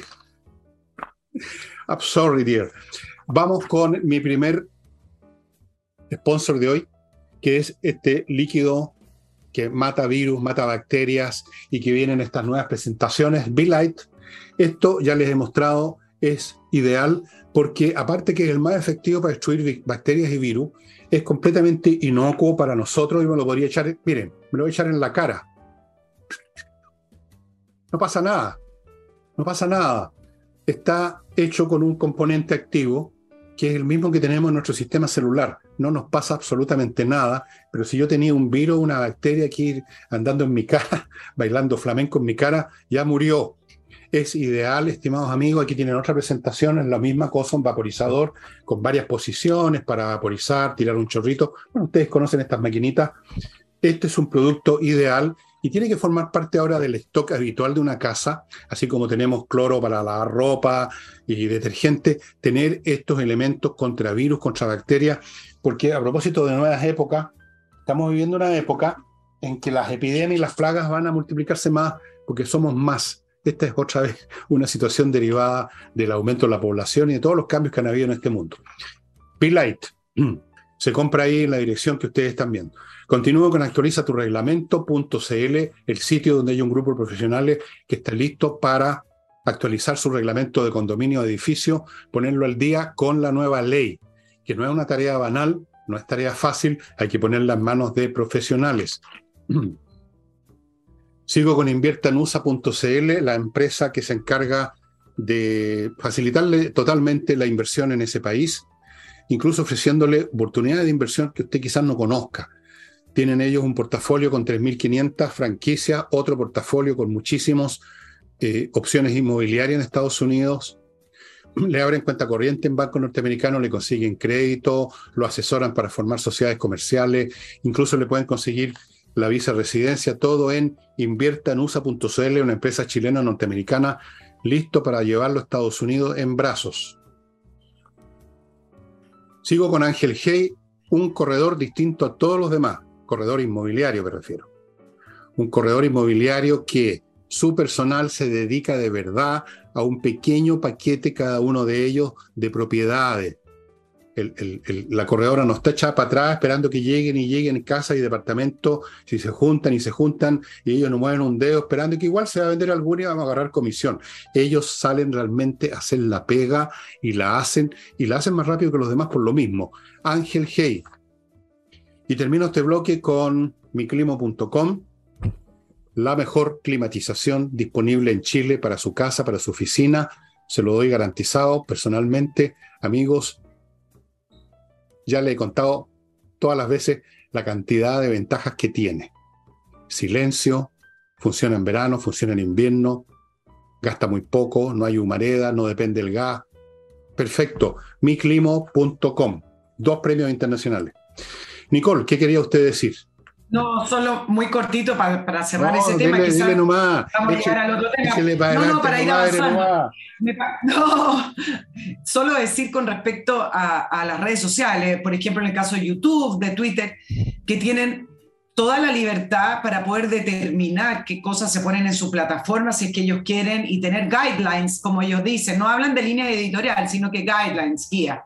I'm sorry, dear. Vamos con mi primer sponsor de hoy, que es este líquido que mata virus, mata bacterias y que viene en estas nuevas presentaciones, Be Esto ya les he mostrado, es ideal porque aparte que es el más efectivo para destruir bacterias y virus, es completamente inocuo para nosotros y me lo podría echar, miren, me lo voy a echar en la cara. No pasa nada, no pasa nada. Está hecho con un componente activo que es el mismo que tenemos en nuestro sistema celular. No nos pasa absolutamente nada, pero si yo tenía un virus, una bacteria aquí andando en mi cara, bailando flamenco en mi cara, ya murió es ideal, estimados amigos. Aquí tienen otra presentación, es la misma cosa, un vaporizador con varias posiciones para vaporizar, tirar un chorrito. Bueno, ustedes conocen estas maquinitas. Este es un producto ideal y tiene que formar parte ahora del stock habitual de una casa, así como tenemos cloro para la ropa y detergente, tener estos elementos contra virus, contra bacterias, porque a propósito de nuevas épocas, estamos viviendo una época en que las epidemias y las plagas van a multiplicarse más porque somos más esta es otra vez una situación derivada del aumento de la población y de todos los cambios que han habido en este mundo. P-Light. Se compra ahí en la dirección que ustedes están viendo. Continúo con actualiza tu reglamento.cl, el sitio donde hay un grupo de profesionales que está listo para actualizar su reglamento de condominio de edificio, ponerlo al día con la nueva ley, que no es una tarea banal, no es tarea fácil, hay que ponerla en manos de profesionales. Sigo con inviertanusa.cl, la empresa que se encarga de facilitarle totalmente la inversión en ese país, incluso ofreciéndole oportunidades de inversión que usted quizás no conozca. Tienen ellos un portafolio con 3.500 franquicias, otro portafolio con muchísimas eh, opciones inmobiliarias en Estados Unidos, le abren cuenta corriente en banco norteamericano, le consiguen crédito, lo asesoran para formar sociedades comerciales, incluso le pueden conseguir la visa residencia, todo en inviertanusa.cl, una empresa chilena norteamericana, listo para llevarlo a Estados Unidos en brazos. Sigo con Ángel Hey, un corredor distinto a todos los demás, corredor inmobiliario me refiero. Un corredor inmobiliario que su personal se dedica de verdad a un pequeño paquete cada uno de ellos de propiedades. La corredora no está echada para atrás esperando que lleguen y lleguen casa y departamento, si se juntan y se juntan y ellos no mueven un dedo esperando que igual se va a vender alguna y vamos a agarrar comisión. Ellos salen realmente a hacer la pega y la hacen y la hacen más rápido que los demás por lo mismo. Ángel Hey. Y termino este bloque con miclimo.com la mejor climatización disponible en Chile para su casa, para su oficina. Se lo doy garantizado personalmente. Amigos, ya le he contado todas las veces la cantidad de ventajas que tiene. Silencio, funciona en verano, funciona en invierno, gasta muy poco, no hay humareda, no depende del gas. Perfecto. miclimo.com. Dos premios internacionales. Nicole, ¿qué quería usted decir? No, solo muy cortito para, cerrar ese tema. Dile, nomás. Vamos a llegar al otro tema. no, no, para ir avanzando. no, solo decir con respecto a, las redes sociales, por ejemplo, en el caso de YouTube, de Twitter, que tienen toda la libertad para poder determinar qué cosas se ponen en su plataforma si es que ellos quieren y tener guidelines, como ellos dicen. No hablan de línea editorial, sino que guidelines, guía.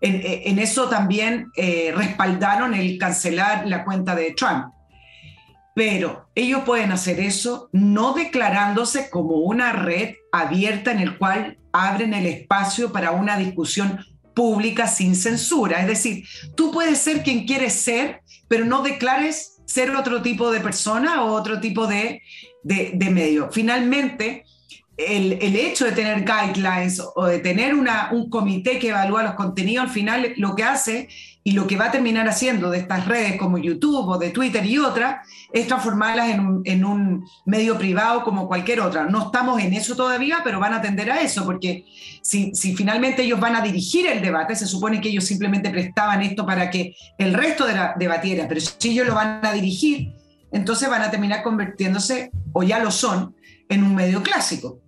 Eh, en, eso también eh, respaldaron el cancelar la cuenta de Trump. Pero ellos pueden hacer eso no declarándose como una red abierta en el cual abren el espacio para una discusión pública sin censura. Es decir, tú puedes ser quien quieres ser, pero no declares ser otro tipo de persona o otro tipo de, de, de medio. Finalmente, el, hecho de tener guidelines o de tener un comité que evalúa los contenidos, al final lo que hace y lo que va a terminar haciendo de estas redes como YouTube o de Twitter y otras, es transformarlas en un, en un medio privado como cualquier otra. No estamos en eso todavía, pero van a atender a eso, porque si, si finalmente ellos van a dirigir el debate, se supone que ellos simplemente prestaban esto para que el resto de la, debatiera, pero si ellos lo van a dirigir, entonces van a terminar convirtiéndose, o ya lo son, en un medio clásico.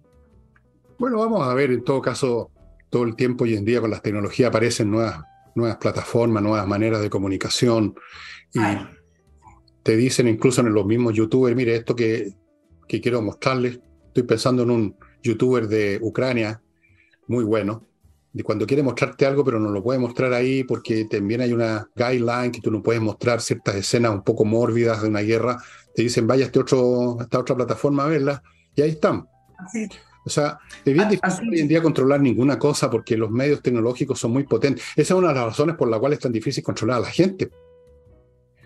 Bueno, vamos a ver, en todo caso, todo el tiempo hoy en día con las tecnologías aparecen nuevas, nuevas plataformas, nuevas maneras de comunicación. Y te dicen incluso en los mismos youtubers, mire, esto que, que quiero mostrarles, estoy pensando en un youtuber de Ucrania, muy bueno, y cuando quiere mostrarte algo, pero no lo puede mostrar ahí porque también hay una guideline que tú no puedes mostrar ciertas escenas un poco mórbidas de una guerra, te dicen, vaya a, este otro, esta otra plataforma a verla, y ahí están. O sea, es bien difícil hoy en día controlar ninguna cosa porque los medios tecnológicos son muy potentes. Esa es una de las razones por las cuales es tan difícil controlar a la gente.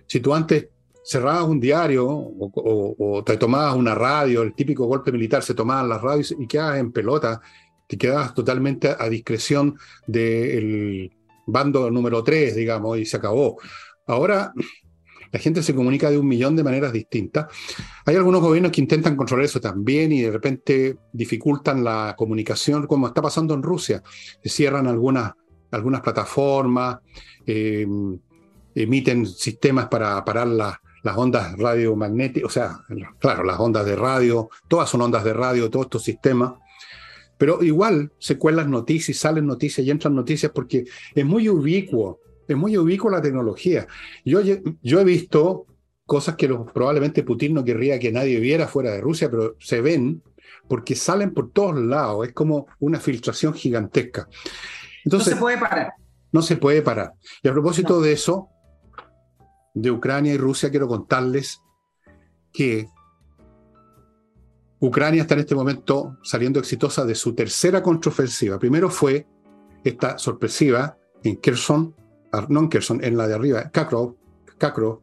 Si tú antes cerrabas un diario o, te tomabas una radio, el típico golpe militar, se tomaban las radios y quedabas en pelota, te quedabas totalmente a discreción del bando número 3, digamos, y se acabó. Ahora la gente se comunica de un millón de maneras distintas. Hay algunos gobiernos que intentan controlar eso también y de repente dificultan la comunicación, como está pasando en Rusia. Se cierran algunas, algunas plataformas, eh, emiten sistemas para parar las ondas radiomagnéticas, o sea, claro, las ondas de radio, todas son ondas de radio, todos estos sistemas. Pero igual se cuelan noticias, salen noticias y entran noticias porque es muy ubicuo es muy ubicua la tecnología. Yo, yo he visto cosas que probablemente Putin no querría que nadie viera fuera de Rusia, pero se ven porque salen por todos lados. Es como una filtración gigantesca. Entonces, no se puede parar. No se puede parar. Y a propósito de eso, de Ucrania y Rusia, quiero contarles que Ucrania está en este momento saliendo exitosa de su tercera contraofensiva. Primero fue esta sorpresiva en Kherson, no en en la de arriba, Kakrov, Kakrov.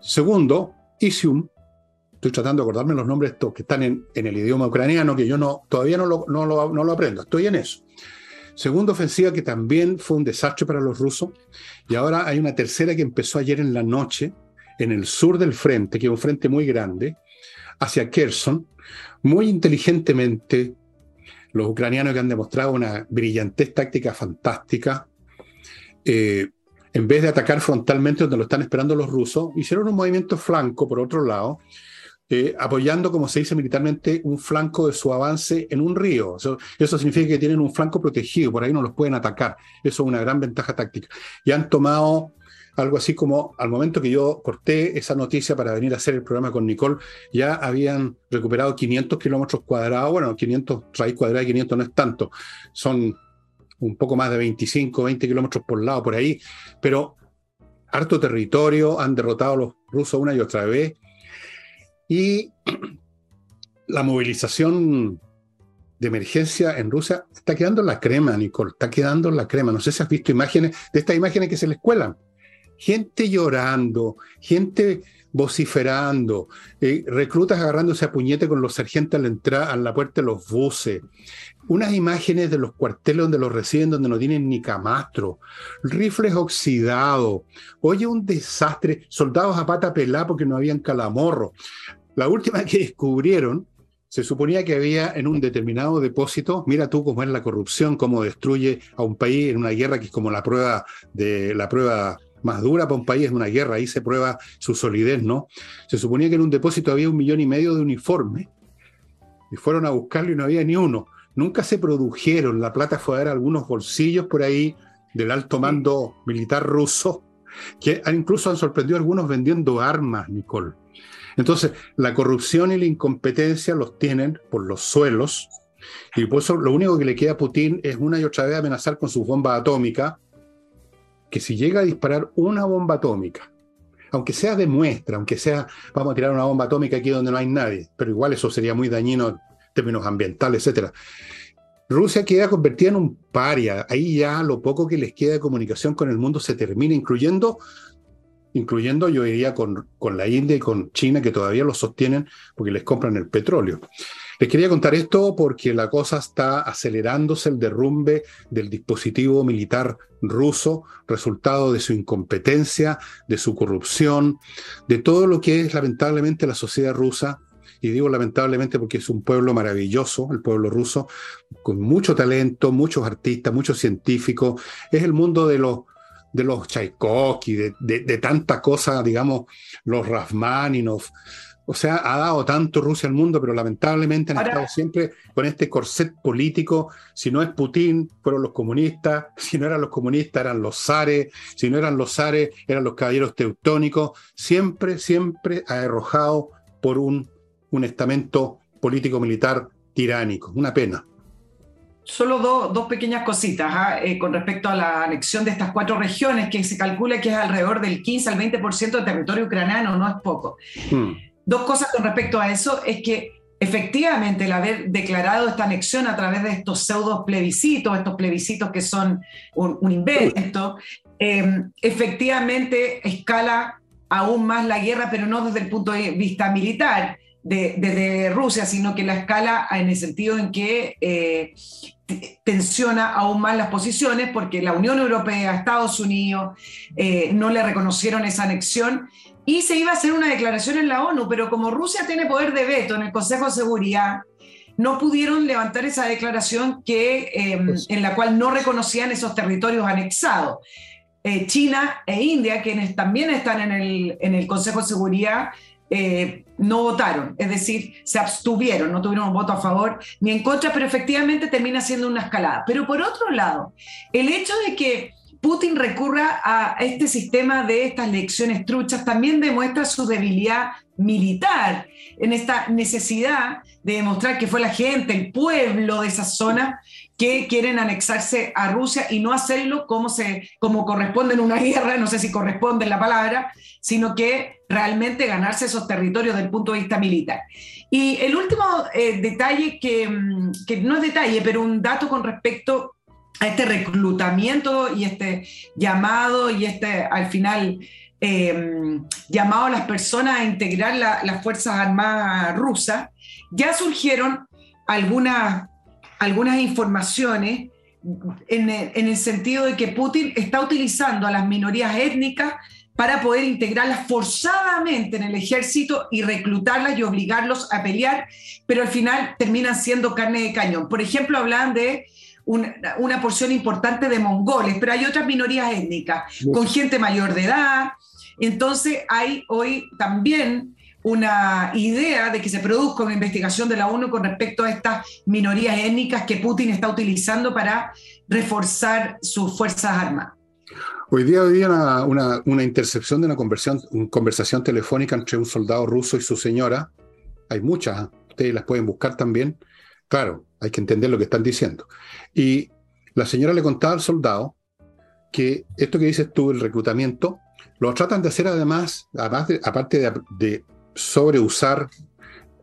Segundo, Isium, estoy tratando de acordarme los nombres que están en, el idioma ucraniano, que yo no, todavía no lo, no, lo, aprendo, estoy en eso. Segunda ofensiva que también fue un desastre para los rusos. Y ahora hay una tercera que empezó ayer en la noche, en el sur del frente, que es un frente muy grande, hacia Kherson. Muy inteligentemente, los ucranianos que han demostrado una brillantez táctica fantástica, eh, en vez de atacar frontalmente donde lo están esperando los rusos, hicieron un movimiento flanco por otro lado, eh, apoyando, como se dice militarmente, un flanco de su avance en un río. Eso, significa que tienen un flanco protegido, por ahí no los pueden atacar. Eso es una gran ventaja táctica. Y han tomado algo así como al momento que yo corté esa noticia para venir a hacer el programa con Nicole, ya habían recuperado 500 kilómetros cuadrados. Bueno, 500, raíz cuadrada de 500 no es tanto, son un poco más de 25, 20 kilómetros por lado, por ahí, pero harto territorio, han derrotado a los rusos una y otra vez. Y la movilización de emergencia en Rusia está quedando la crema, Nicole, está quedando la crema. No sé si has visto imágenes de estas imágenes que se les cuelan gente llorando, gente vociferando, eh, reclutas agarrándose a puñete con los sargentos a la entrada, a la puerta de los buses, unas imágenes de los cuarteles donde los reciben, donde no tienen ni camastro, rifles oxidados, oye, un desastre, soldados a pata pelada porque no habían calamorro. La última que descubrieron, se suponía que había en un determinado depósito, mira tú cómo es la corrupción, cómo destruye a un país en una guerra que es como la prueba de la prueba más dura para un país, es una guerra, ahí se prueba su solidez, ¿no? Se suponía que en un depósito había un millón y medio de uniformes y fueron a buscarlo y no había ni uno. Nunca se produjeron, la plata fue a dar algunos bolsillos por ahí del alto mando militar ruso, que incluso han sorprendido a algunos vendiendo armas, Nicole. Entonces, la corrupción y la incompetencia los tienen por los suelos, y por eso lo único que le queda a Putin es una y otra vez amenazar con sus bombas atómicas, que si llega a disparar una bomba atómica, aunque sea de muestra, aunque sea, vamos a tirar una bomba atómica aquí donde no hay nadie, pero igual eso sería muy dañino términos ambientales, etc. Rusia queda convertida en un paria. Ahí ya lo poco que les queda de comunicación con el mundo se termina, incluyendo, incluyendo yo diría, con, con la India y con China, que todavía lo sostienen porque les compran el petróleo. Les quería contar esto porque la cosa está acelerándose el derrumbe del dispositivo militar ruso, resultado de su incompetencia, de su corrupción, de todo lo que es lamentablemente la sociedad rusa. Y digo lamentablemente porque es un pueblo maravilloso, el pueblo ruso, con mucho talento, muchos artistas, muchos científicos. Es el mundo de los de los Tchaikovsky, de, de, de tanta cosa, digamos, los Rachmaninoff, o sea, ha dado tanto Rusia al mundo, pero lamentablemente han estado siempre con este corset político. Si no es Putin, fueron los comunistas. Si no eran los comunistas, eran los zares. Si no eran los zares, eran los caballeros teutónicos. Siempre, siempre ha arrojado por un, un estamento político-militar tiránico. Una pena. Solo dos pequeñas cositas eh, con respecto a la anexión de estas cuatro regiones, que se calcula que es alrededor del 15 al 20% del territorio ucraniano, no es poco. Hmm. Dos cosas con respecto a eso es que efectivamente el haber declarado esta anexión a través de estos pseudos plebiscitos, estos plebiscitos que son un, invento, em, efectivamente escala aún más la guerra, pero no desde el punto de vista militar, desde Rusia, sino que la escala en el sentido en que eh, tensiona aún más las posiciones, porque la Unión Europea, Estados Unidos, eh, no le reconocieron esa anexión y se iba a hacer una declaración en la ONU, pero como Rusia tiene poder de veto en el Consejo de Seguridad, no pudieron levantar esa declaración que, pues en la cual no reconocían esos territorios anexados. Eh, China e India, quienes también están en el, en el Consejo de Seguridad, eh, no votaron, es decir, se abstuvieron, no tuvieron un voto a favor ni en contra, pero efectivamente termina siendo una escalada. Pero por otro lado, el hecho de que Putin recurra a este sistema de estas lecciones truchas también demuestra su debilidad militar, en esta necesidad de demostrar que fue la gente, el pueblo de esa zona que quieren anexarse a Rusia y no hacerlo como, se, como corresponde en una guerra, no sé si corresponde la palabra, sino que realmente ganarse esos territorios desde el punto de vista militar. Y el último eh, detalle que, mm, que no es detalle, pero un dato con respecto a este reclutamiento y este llamado y este, al final, em, llamado a las personas a integrar las Fuerzas Armadas rusas, ya surgieron algunas, algunas informaciones en el, en el, sentido de que Putin está utilizando a las minorías étnicas para poder integrarlas forzadamente en el ejército y reclutarlas y obligarlos a pelear, pero al final terminan siendo carne de cañón. Por ejemplo, hablan de una, porción importante de mongoles, pero hay otras minorías étnicas, con gente mayor de edad. Entonces hay hoy también una idea de que se produzca una investigación de la ONU con respecto a estas minorías étnicas que Putin está utilizando para reforzar sus fuerzas armadas. Hoy día había una, una, intercepción de una conversación, una conversación telefónica entre un soldado ruso y su señora. Hay muchas, ustedes las pueden buscar también. Claro, hay que entender lo que están diciendo. Y la señora le contaba al soldado que esto que dices tú, el reclutamiento, lo tratan de hacer además, además aparte de, sobreusar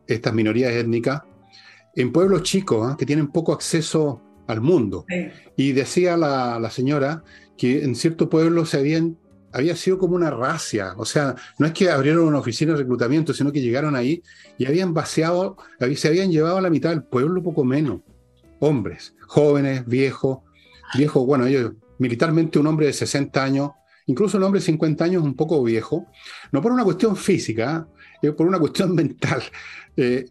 estas minorías étnicas, en pueblos chicos ¿ah? que tienen poco acceso al mundo. Y decía la, la, señora que en cierto pueblo se habían, había sido como una racia, o sea, no es que abrieron una oficina de reclutamiento, sino que llegaron ahí y habían vaciado, se habían llevado a la mitad del pueblo, poco menos, hombres, jóvenes, viejos, viejos, bueno, ellos, militarmente un hombre de 60 años, incluso un hombre de 50 años un poco viejo, no por una cuestión física, eh, por una cuestión mental. Eh,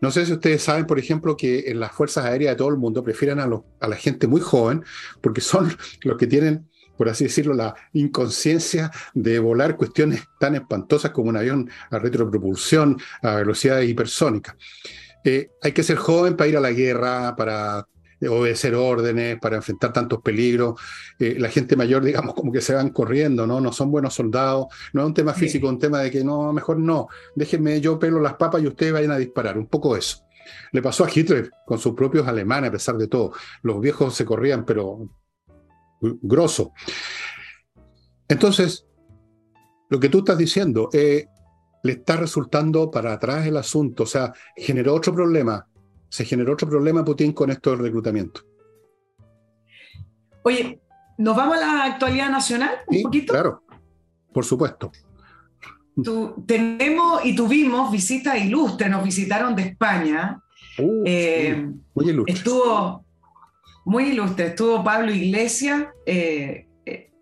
no sé si ustedes saben, por ejemplo, que en las fuerzas aéreas de todo el mundo prefieren a, a la gente muy joven porque son los que tienen, por así decirlo, la inconsciencia de volar cuestiones tan espantosas como un avión a retropropulsión a velocidades hipersónicas. Eh, hay que ser joven para ir a la guerra, para obedecer órdenes, para enfrentar tantos peligros. Eh, la gente mayor, digamos, como que se van corriendo, ¿no? No son buenos soldados. No es un tema físico, un tema de que no, mejor no. Déjenme, yo pelo las papas y ustedes vayan a disparar. Un poco eso. Le pasó a Hitler con sus propios alemanes, a pesar de todo. Los viejos se corrían, pero grosso. Entonces, lo que tú estás diciendo, eh, le está resultando para atrás el asunto, o sea, generó otro problema se generó otro problema Putin con esto del reclutamiento. Oye, ¿nos vamos a la actualidad nacional un poquito? Claro, por supuesto. tenemos y tuvimos visitas ilustres, nos visitaron de España. Uh, eh, muy ilustre. Estuvo muy ilustre, estuvo Pablo Iglesias, eh,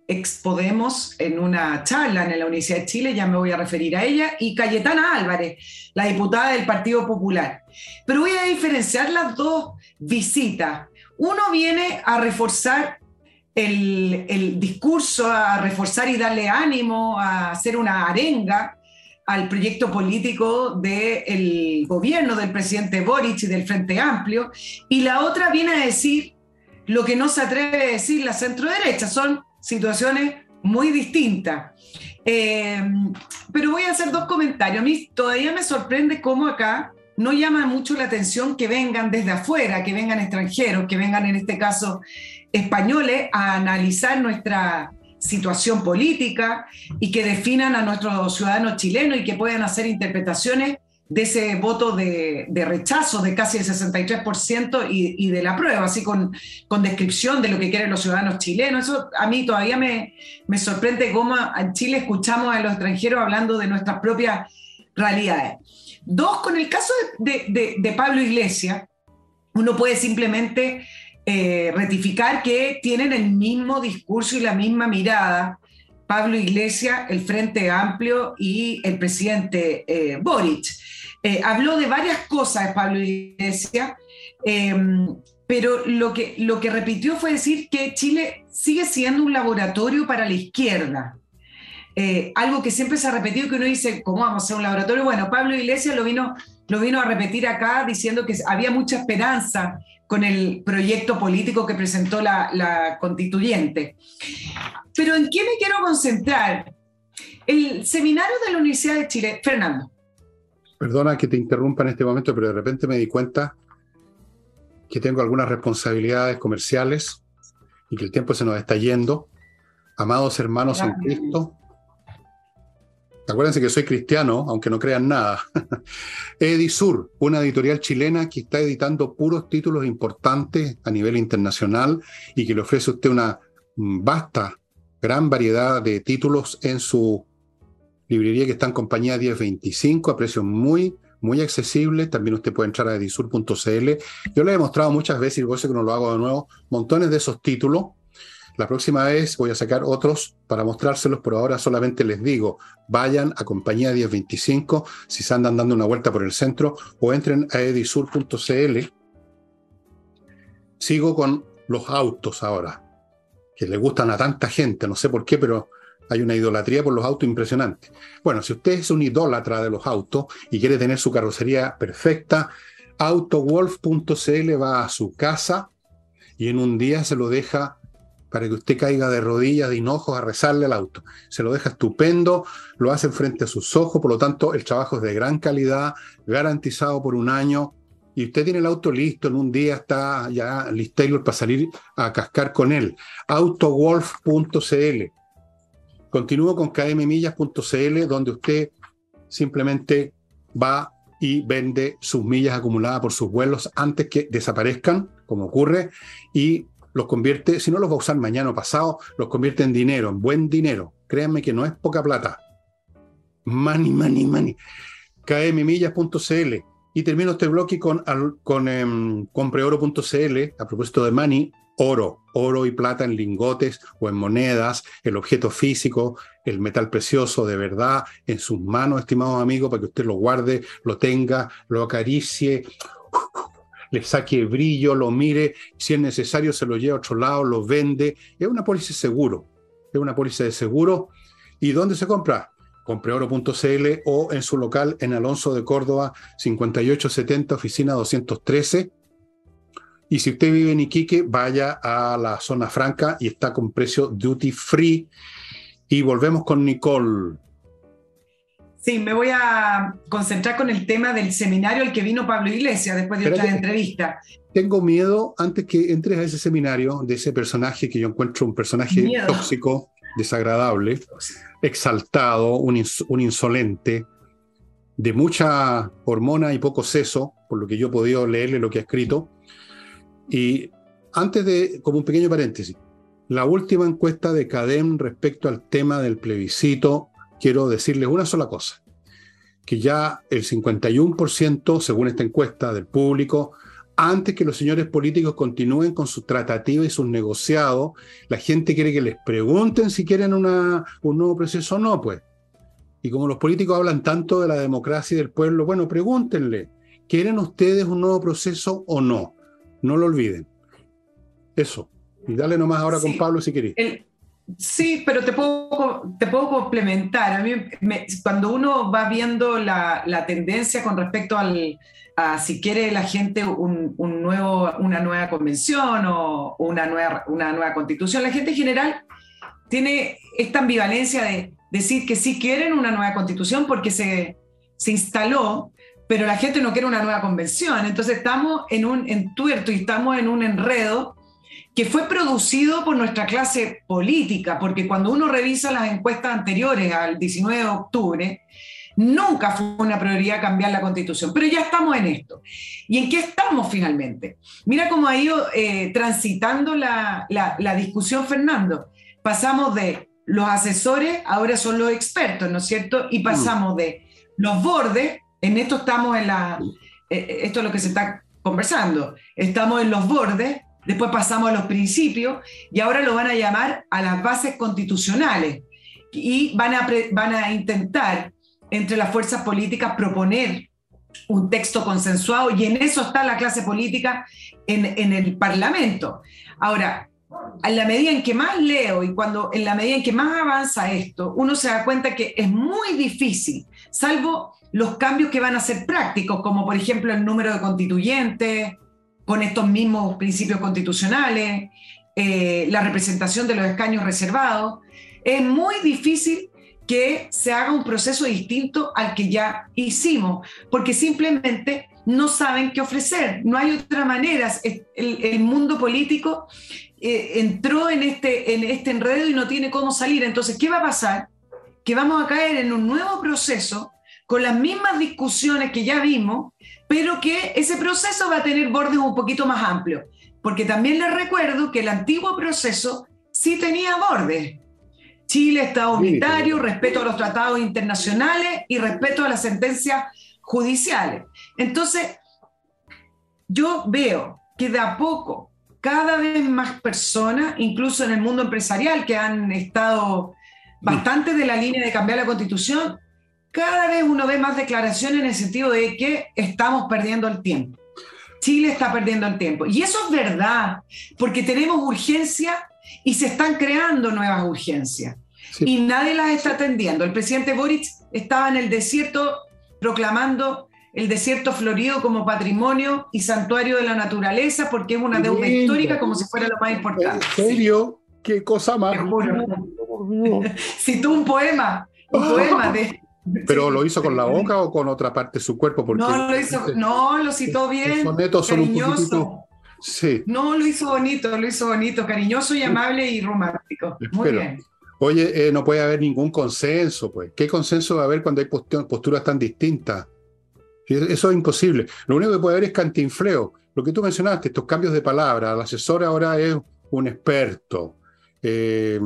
expodemos en una charla en la Universidad de Chile, ya me voy a referir a ella, y Cayetana Álvarez, la diputada del Partido Popular. Pero voy a diferenciar las dos visitas. Uno viene a reforzar el, discurso, a reforzar y darle ánimo, a hacer una arenga al proyecto político del gobierno del presidente Boric y del Frente Amplio, y la otra viene a decir lo que no se atreve a decir la centro derecha, son situaciones muy distintas. Eh, pero voy a hacer dos comentarios. A mí todavía me sorprende cómo acá no llama mucho la atención que vengan desde afuera, que vengan extranjeros, que vengan en este caso españoles a analizar nuestra situación política y que definan a nuestros ciudadanos chilenos y que puedan hacer interpretaciones de ese voto de, rechazo de casi el 63% y, y, de la prueba, así con, con, descripción de lo que quieren los ciudadanos chilenos. Eso a mí todavía me, me sorprende cómo en Chile escuchamos a los extranjeros hablando de nuestras propias realidades. Dos, con el caso de, de, Pablo Iglesias, uno puede simplemente eh, rectificar que tienen el mismo discurso y la misma mirada Pablo Iglesias, el Frente Amplio y el presidente eh, Boric. Eh, habló de varias cosas Pablo Iglesias, em, pero lo que, lo que repitió fue decir que Chile sigue siendo un laboratorio para la izquierda. Eh, algo que siempre se ha repetido, que uno dice, ¿cómo vamos a ser un laboratorio? Bueno, Pablo Iglesias lo vino, lo vino a repetir acá diciendo que había mucha esperanza con el proyecto político que presentó la, la constituyente. Pero ¿en qué me quiero concentrar? El seminario de la Universidad de Chile, Fernando, Perdona que te interrumpa en este momento, pero de repente me di cuenta que tengo algunas responsabilidades comerciales y que el tiempo se nos está yendo. Amados hermanos en Cristo, acuérdense que soy cristiano, aunque no crean nada. Edisur, una editorial chilena que está editando puros títulos importantes a nivel internacional y que le ofrece a usted una vasta, gran variedad de títulos en su librería que está en compañía 1025 a precios muy, muy accesibles. También usted puede entrar a edisur.cl. Yo le he mostrado muchas veces, y por eso que no lo hago de nuevo, montones de esos títulos. La próxima vez voy a sacar otros para mostrárselos, pero ahora solamente les digo, vayan a compañía 1025 si se andan dando una vuelta por el centro o entren a edisur.cl. Sigo con los autos ahora, que le gustan a tanta gente, no sé por qué, pero hay una idolatría por los autos impresionante. Bueno, si usted es un idólatra de los autos y quiere tener su carrocería perfecta, autowolf.cl va a su casa y en un día se lo deja para que usted caiga de rodillas, de hinojos, a rezarle al auto. Se lo deja estupendo, lo hace frente a sus ojos, por lo tanto el trabajo es de gran calidad, garantizado por un año, y usted tiene el auto listo, en un día está ya listo para salir a cascar con él. Autowolf.cl. Continúo con kmmillas.cl, donde usted simplemente va y vende sus millas acumuladas por sus vuelos antes que desaparezcan, como ocurre, y los convierte, si no los va a usar mañana o pasado, los convierte en dinero, en buen dinero. Créanme que no es poca plata. Money, money, money. kmmillas.cl. Y termino este bloque con, con em, compreoro.cl, a propósito de money, oro, oro y plata en lingotes o en monedas, el objeto físico, el metal precioso de verdad en sus manos, estimados amigos, para que usted lo guarde, lo tenga, lo acaricie, le saque brillo, lo mire, si es necesario se lo lleva a otro lado, lo vende. Es una póliza de seguro, es una póliza de seguro. ¿Y dónde se compra? compreoro.cl o en su local en Alonso de Córdoba 5870, oficina 213 y si usted vive en Iquique, vaya a la zona franca y está con precio duty free. Y volvemos con Nicole. Sí, me voy a concentrar con el tema del seminario al que vino Pablo Iglesias después de otra entrevista. Tengo miedo, antes que entres a ese seminario, de ese personaje que yo encuentro un personaje tóxico, desagradable, exaltado, un, un insolente, de mucha hormona y poco seso, por lo que yo he podido leerle lo que ha escrito. Y antes de, como un pequeño paréntesis, la última encuesta de CADEM respecto al tema del plebiscito, quiero decirles una sola cosa, que ya el 51%, según esta encuesta del público, antes que los señores políticos continúen con su tratativa y sus negociados, la gente quiere que les pregunten si quieren una, un nuevo proceso o no, pues. Y como los políticos hablan tanto de la democracia y del pueblo, bueno, pregúntenle, ¿quieren ustedes un nuevo proceso o no? No lo olviden. Eso. Y dale nomás ahora con Pablo si querés. Sí, pero te puedo, te puedo complementar. A mí, cuando uno va viendo la, tendencia con respecto al, a si quiere la gente un, nuevo, una nueva convención o una nueva, una nueva constitución, la gente en general tiene esta ambivalencia de decir que sí quieren una nueva constitución porque se, se instaló pero la gente no quiere una nueva convención. Entonces estamos en un entuerto y estamos en un enredo que fue producido por nuestra clase política, porque cuando uno revisa las encuestas anteriores al 19 de octubre, nunca fue una prioridad cambiar la constitución, pero ya estamos en esto. ¿Y en qué estamos finalmente? Mira cómo ha ido eh, transitando la, la discusión, Fernando. Pasamos de los asesores, ahora son los expertos, ¿no es cierto? Y pasamos de los bordes, en esto estamos en la, eh, eh, esto es lo que se está conversando, estamos en los bordes, después pasamos a los principios y ahora lo van a llamar a las bases constitucionales y van a, van a intentar entre las fuerzas políticas proponer un texto consensuado y en eso está la clase política en, en, el Parlamento. Ahora, en la medida en que más leo y cuando en la medida en que más avanza esto, uno se da cuenta que es muy difícil, salvo los cambios que van a ser prácticos, como por ejemplo el número de constituyentes, con estos mismos principios constitucionales, eh, la representación de los escaños reservados, es muy difícil que se haga un proceso distinto al que ya hicimos, porque simplemente no saben qué ofrecer, no hay otra manera. El, mundo político eh, entró en este, en este enredo y no tiene cómo salir. Entonces, ¿qué va a pasar? Que vamos a caer en un nuevo proceso con las mismas discusiones que ya vimos, pero que ese proceso va a tener bordes un poquito más amplios. Porque también les recuerdo que el antiguo proceso sí tenía bordes. Chile, Estado unitario, respeto a los tratados internacionales y respeto a las sentencias judiciales. Entonces, yo veo que de a poco cada vez más personas, incluso en el mundo empresarial, que han estado bastante de la línea de cambiar la constitución, cada vez uno ve más declaraciones en el sentido de que estamos perdiendo el tiempo. Chile está perdiendo el tiempo. Y eso es verdad, porque tenemos urgencia y se están creando nuevas urgencias. Y nadie las está atendiendo. El presidente Boric estaba en el desierto proclamando el desierto florido como patrimonio y santuario de la naturaleza porque es una deuda histórica como si fuera lo más importante. ¿En serio? ¿Qué cosa más? Citó un poema, un poema de, ¿Pero lo hizo con la boca o con otra parte de su cuerpo? Porque no, lo hizo, no, lo citó bien. cariñoso. sí. No, lo hizo bonito, lo hizo bonito, cariñoso y amable y romántico. Muy bien. Oye, eh, no puede haber ningún consenso, pues. ¿Qué consenso va a haber cuando hay posturas tan distintas? Eso es imposible. Lo único que puede haber es cantinfleo. Lo que tú mencionaste, estos cambios de palabra. El asesor ahora es un experto. Eh,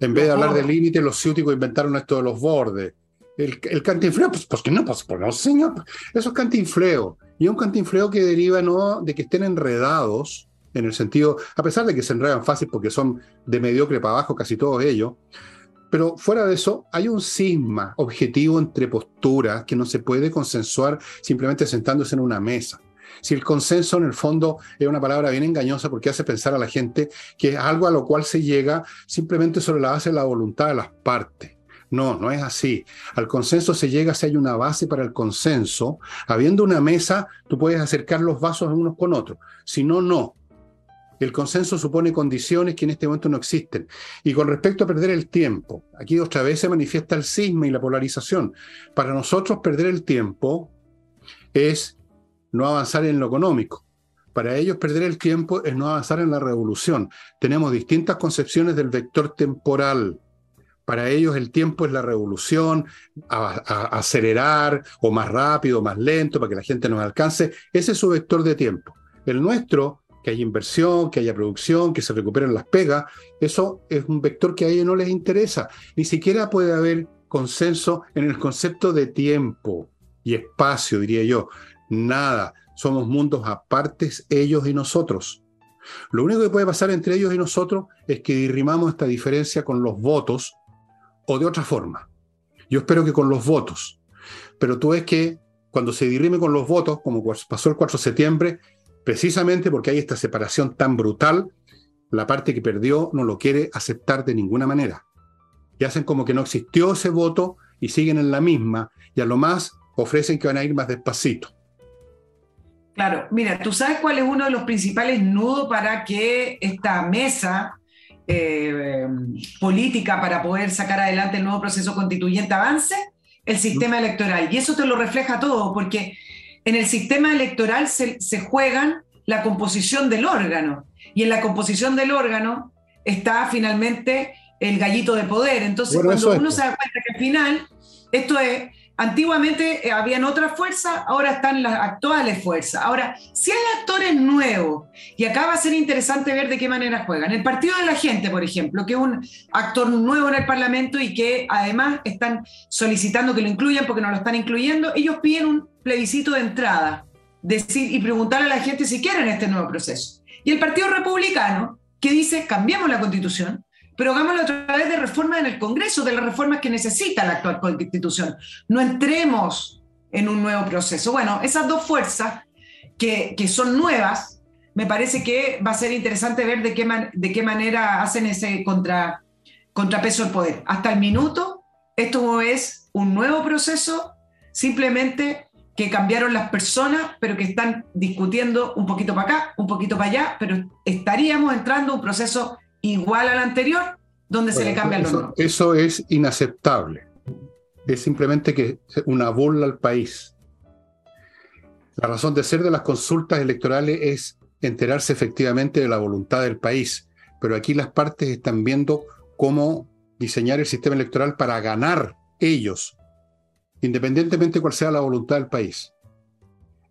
en vez de hablar de límites, los ciúticos inventaron esto de los bordes. El, cantinfleo, pues, ¿por qué no? Pues, no, señor. Eso es cantinfleo. Y es un cantinfleo que deriva no de que estén enredados, en el sentido, a pesar de que se enredan fácil porque son de mediocre para abajo casi todos ellos, pero fuera de eso, hay un cisma objetivo entre posturas que no se puede consensuar simplemente sentándose en una mesa. Si el consenso en el fondo es una palabra bien engañosa porque hace pensar a la gente que es algo a lo cual se llega simplemente sobre la base de la voluntad de las partes. No, no es así. Al consenso se llega si hay una base para el consenso. Habiendo una mesa, tú puedes acercar los vasos unos con otros. Si no, no. El consenso supone condiciones que en este momento no existen. Y con respecto a perder el tiempo, aquí otra vez se manifiesta el cisma y la polarización. Para nosotros perder el tiempo es no avanzar en lo económico. Para ellos perder el tiempo es no avanzar en la revolución. Tenemos distintas concepciones del vector temporal. Para ellos el tiempo es la revolución, acelerar o más rápido, más lento, para que la gente nos alcance. Ese es su vector de tiempo. El nuestro, que haya inversión, que haya producción, que se recuperen las pegas, eso es un vector que a ellos no les interesa. Ni siquiera puede haber consenso en el concepto de tiempo y espacio, diría yo. Nada. Somos mundos apartes ellos y nosotros. Lo único que puede pasar entre ellos y nosotros es que dirrimamos esta diferencia con los votos o de otra forma. Yo espero que con los votos. Pero tú ves que cuando se dirime con los votos, como pasó el 4 de septiembre, precisamente porque hay esta separación tan brutal, la parte que perdió no lo quiere aceptar de ninguna manera. Y hacen como que no existió ese voto y siguen en la misma, y a lo más ofrecen que van a ir más despacito. Claro, mira, ¿tú sabes cuál es uno de los principales nudos para que esta mesa eh, política para poder sacar adelante el nuevo proceso constituyente avance, el sistema electoral. Y eso te lo refleja todo, porque en el sistema electoral se, juegan la composición del órgano. Y en la composición del órgano está finalmente el gallito de poder. Entonces, cuando uno se da cuenta que al final esto es Antiguamente eh, habían otras fuerzas, ahora están las actuales fuerzas. Ahora, si hay actores nuevos, y acá va a ser interesante ver de qué manera juegan. El Partido de la Gente, por ejemplo, que es un actor nuevo en el Parlamento y que además están solicitando que lo incluyan porque no lo están incluyendo, ellos piden un plebiscito de entrada decir, y preguntar a la gente si quieren este nuevo proceso. Y el Partido Republicano, que dice, cambiamos la constitución, pero hagámoslo a través de reformas en el Congreso, de las reformas que necesita la actual Constitución. No entremos en un nuevo proceso. Bueno, esas dos fuerzas que, son nuevas, me parece que va a ser interesante ver de qué, de qué manera hacen ese contra, contrapeso del poder. Hasta el minuto, esto es un nuevo proceso, simplemente que cambiaron las personas, pero que están discutiendo un poquito para acá, un poquito para allá, pero estaríamos entrando a un proceso igual al anterior, donde se le cambia el nombre. Eso es inaceptable. Es simplemente que una burla al país. La razón de ser de las consultas electorales es enterarse efectivamente de la voluntad del país, pero aquí las partes están viendo cómo diseñar el sistema electoral para ganar ellos, independientemente de cuál sea la voluntad del país.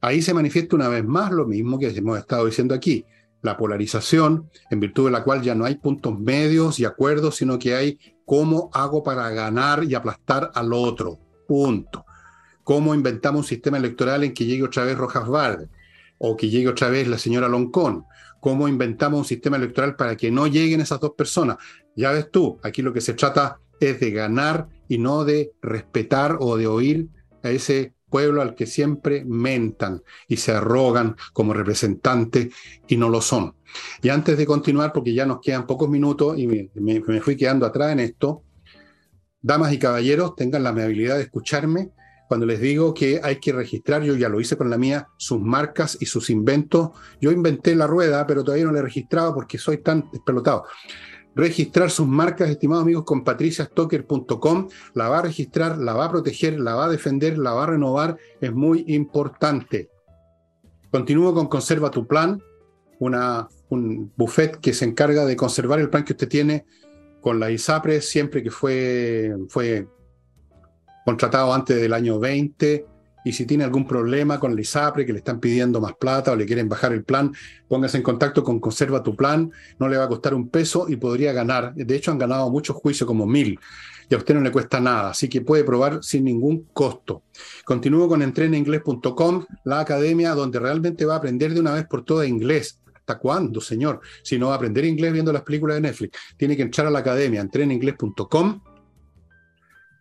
Ahí se manifiesta una vez más lo mismo que hemos estado diciendo aquí la polarización, en virtud de la cual ya no hay puntos medios y acuerdos, sino que hay cómo hago para ganar y aplastar al otro. Punto. Cómo inventamos un sistema electoral en que llegue otra vez Rojas Verde. o que llegue otra vez la señora Loncón. ¿Cómo inventamos un sistema electoral para que no lleguen esas dos personas? Ya ves tú, aquí lo que se trata es de ganar y no de respetar o de oír a ese pueblo al que siempre mentan y se arrogan como representantes y no lo son. Y antes de continuar, porque ya nos quedan pocos minutos y me, fui quedando atrás en esto, damas y caballeros, tengan la amabilidad de escucharme cuando les digo que hay que registrar, yo ya lo hice con la mía, sus marcas y sus inventos. Yo inventé la rueda, pero todavía no la he registrado porque soy tan despelotado registrar sus marcas, estimados amigos, con patriciastocker.com. La va a registrar, la va a proteger, la va a defender, la va a renovar. Es muy importante. Continúo con Conserva tu Plan, un buffet que se encarga de conservar el plan que usted tiene con la ISAPRE siempre que fue, fue contratado antes del año 20 y si tiene algún problema con ISAPRE, que le están pidiendo más plata o le quieren bajar el plan, póngase en contacto con Conserva tu Plan, no le va a costar un peso y podría ganar. De hecho, han ganado muchos juicios, como mil, y a usted no le cuesta nada, así que puede probar sin ningún costo. Continúo con entrenainglés.com, la academia donde realmente va a aprender de una vez por todas inglés. ¿Hasta cuándo, señor? Si no va a aprender inglés viendo las películas de Netflix, tiene que entrar a la academia, entrenainglés.com,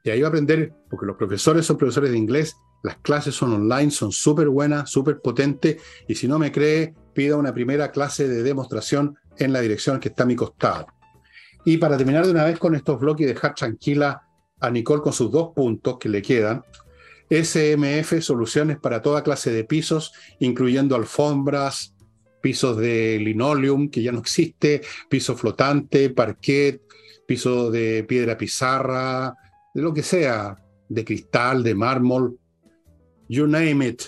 y ahí va a aprender, porque los profesores son profesores de inglés las clases son online, son súper buenas, súper potentes. Y si no me cree, pida una primera clase de demostración en la dirección que está a mi costado. Y para terminar de una vez con estos bloques y dejar tranquila a Nicole con sus dos puntos que le quedan, SMF Soluciones para toda clase de pisos, incluyendo alfombras, pisos de linoleum, que ya no existe, piso flotante, parquet, piso de piedra pizarra, de lo que sea, de cristal, de mármol, you name it.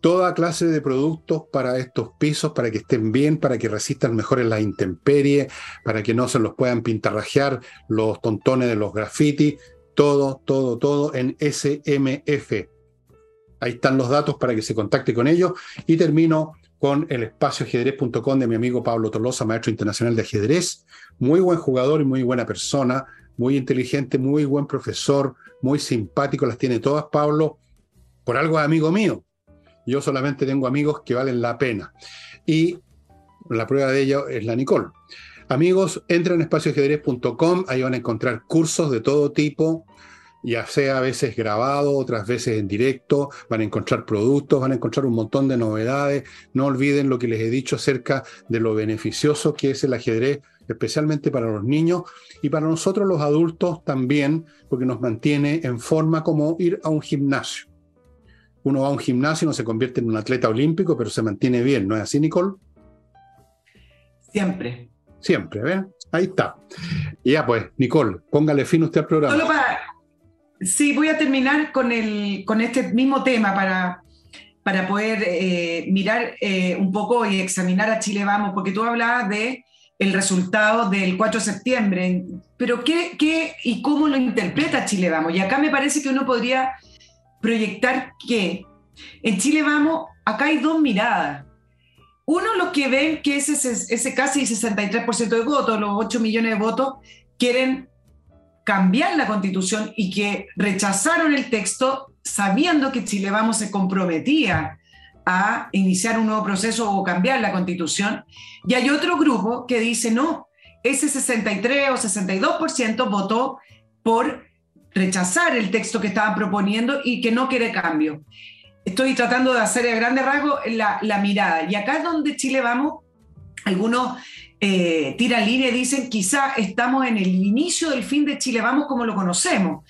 Toda clase de productos para estos pisos, para que estén bien, para que resistan mejor en la intemperie, para que no se los puedan pintarrajear los tontones de los grafitis. Todo, todo, todo en SMF. Ahí están los datos para que se contacte con ellos. Y termino con el espacio ajedrez.com de mi amigo Pablo Tolosa, maestro internacional de ajedrez. Muy buen jugador y muy buena persona, muy inteligente, muy buen profesor, muy simpático, las tiene todas, Pablo por algo es amigo mío. Yo solamente tengo amigos que valen la pena. Y la prueba de ello es la Nicole. Amigos, entren en espacioajedrez.com, ahí van a encontrar cursos de todo tipo, ya sea a veces grabado, otras veces en directo, van a encontrar productos, van a encontrar un montón de novedades. No olviden lo que les he dicho acerca de lo beneficioso que es el ajedrez, especialmente para los niños y para nosotros los adultos también, porque nos mantiene en forma como ir a un gimnasio uno va a un gimnasio y no se convierte en un atleta olímpico, pero se mantiene bien, ¿no es así, Nicole? Siempre. Siempre, ¿ves? Ahí está. Ya pues, Nicole, póngale fin usted al programa. Solo para... Sí, voy a terminar con, el, con este mismo tema para, para poder eh, mirar eh, un poco y examinar a Chile Vamos, porque tú hablabas de el resultado del 4 de septiembre, pero ¿qué, qué y cómo lo interpreta Chile Vamos? Y acá me parece que uno podría proyectar que en Chile vamos, acá hay dos miradas. Uno, los que ven que ese, ese casi 63% de votos, los 8 millones de votos, quieren cambiar la constitución y que rechazaron el texto sabiendo que Chile Vamos se comprometía a iniciar un nuevo proceso o cambiar la constitución. Y hay otro grupo que dice, no, ese 63 o 62% votó por rechazar el texto que estaban proponiendo y que no quiere cambio. Estoy tratando de hacer a grande rasgo la, la mirada. Y acá es donde Chile vamos, algunos eh, tiran línea y dicen quizá estamos en el inicio del fin de Chile Vamos como lo conocemos.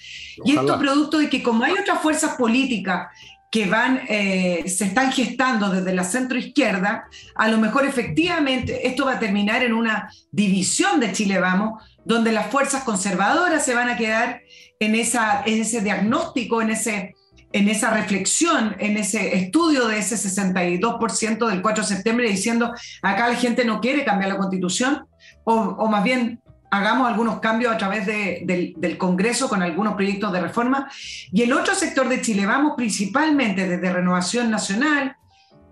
Y esto producto de que como hay otras fuerzas políticas que van, eh, se están gestando desde la centro izquierda, a lo mejor efectivamente esto va a terminar en una división de Chile Vamos, donde las fuerzas conservadoras se van a quedar en, esa, en ese diagnóstico, en, ese, en esa reflexión, en ese estudio de ese 62% del 4 de septiembre diciendo, acá la gente no quiere cambiar la constitución, o más bien hagamos algunos cambios a través del, del, Congreso con algunos proyectos de reforma. Y el otro sector de Chile, vamos principalmente desde Renovación Nacional,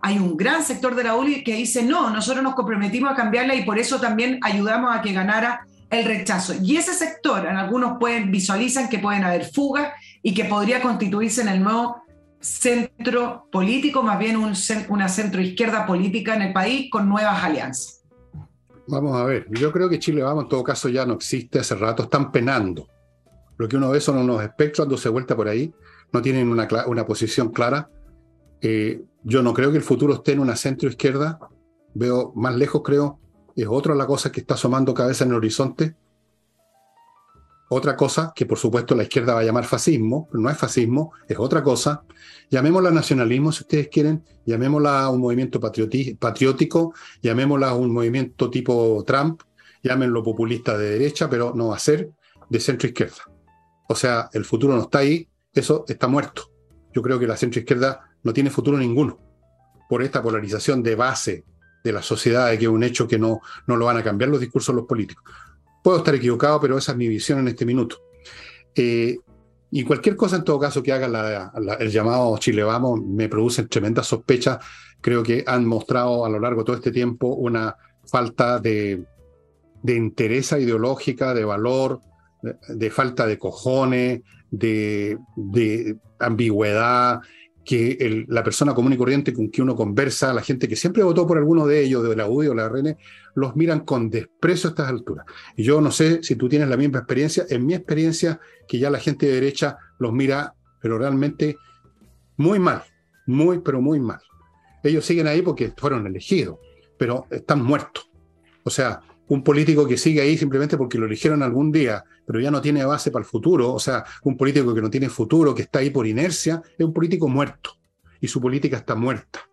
hay un gran sector de la ULI que dice, no, nosotros nos comprometimos a cambiarla y por eso también ayudamos a que ganara el rechazo. Y ese sector, en algunos pueden, visualizan que pueden haber fugas y que podría constituirse en el nuevo centro político, más bien una centro izquierda política en el país con nuevas alianzas. Vamos a ver, yo creo que Chile Vamos en todo caso ya no existe hace rato, están penando. Lo que uno ve son unos espectros dándose vuelta por ahí, no tienen una, una posición clara. Eh, yo no creo que el futuro esté en una centro izquierda, veo más lejos, creo, es otra la cosa que está asomando cabeza en el horizonte. Otra cosa que por supuesto la izquierda va a llamar fascismo, pero no es fascismo, es otra cosa. Llamémosla nacionalismo si ustedes quieren, llamémosla un movimiento patriótico, llamémosla un movimiento tipo Trump, llámenlo populista de derecha, pero no va a ser de centro izquierda. O sea, el futuro no está ahí, eso está muerto. Yo creo que la centro izquierda no tiene futuro ninguno por esta polarización de base de la sociedad, que es un hecho que no, no lo van a cambiar los discursos de los políticos. Puedo estar equivocado, pero esa es mi visión en este minuto. Eh, y cualquier cosa, en todo caso, que haga el llamado Chile Vamos, me produce tremendas sospechas. Creo que han mostrado a lo largo de todo este tiempo una falta de, de interés ideológica, de valor, de, falta de cojones, de, de ambigüedad, que la persona común y corriente con que uno conversa, la gente que siempre votó por alguno de ellos, de la UDI o la RN, los miran con desprecio a estas alturas. Y yo no sé si tú tienes la misma experiencia. En mi experiencia, que ya la gente de derecha los mira, pero realmente muy mal, muy, pero muy mal. Ellos siguen ahí porque fueron elegidos, pero están muertos. O sea, un político que sigue ahí simplemente porque lo eligieron algún día, pero ya no tiene base para el futuro, o sea, un político que no tiene futuro, que está ahí por inercia, es un político muerto. Y su política está muerta.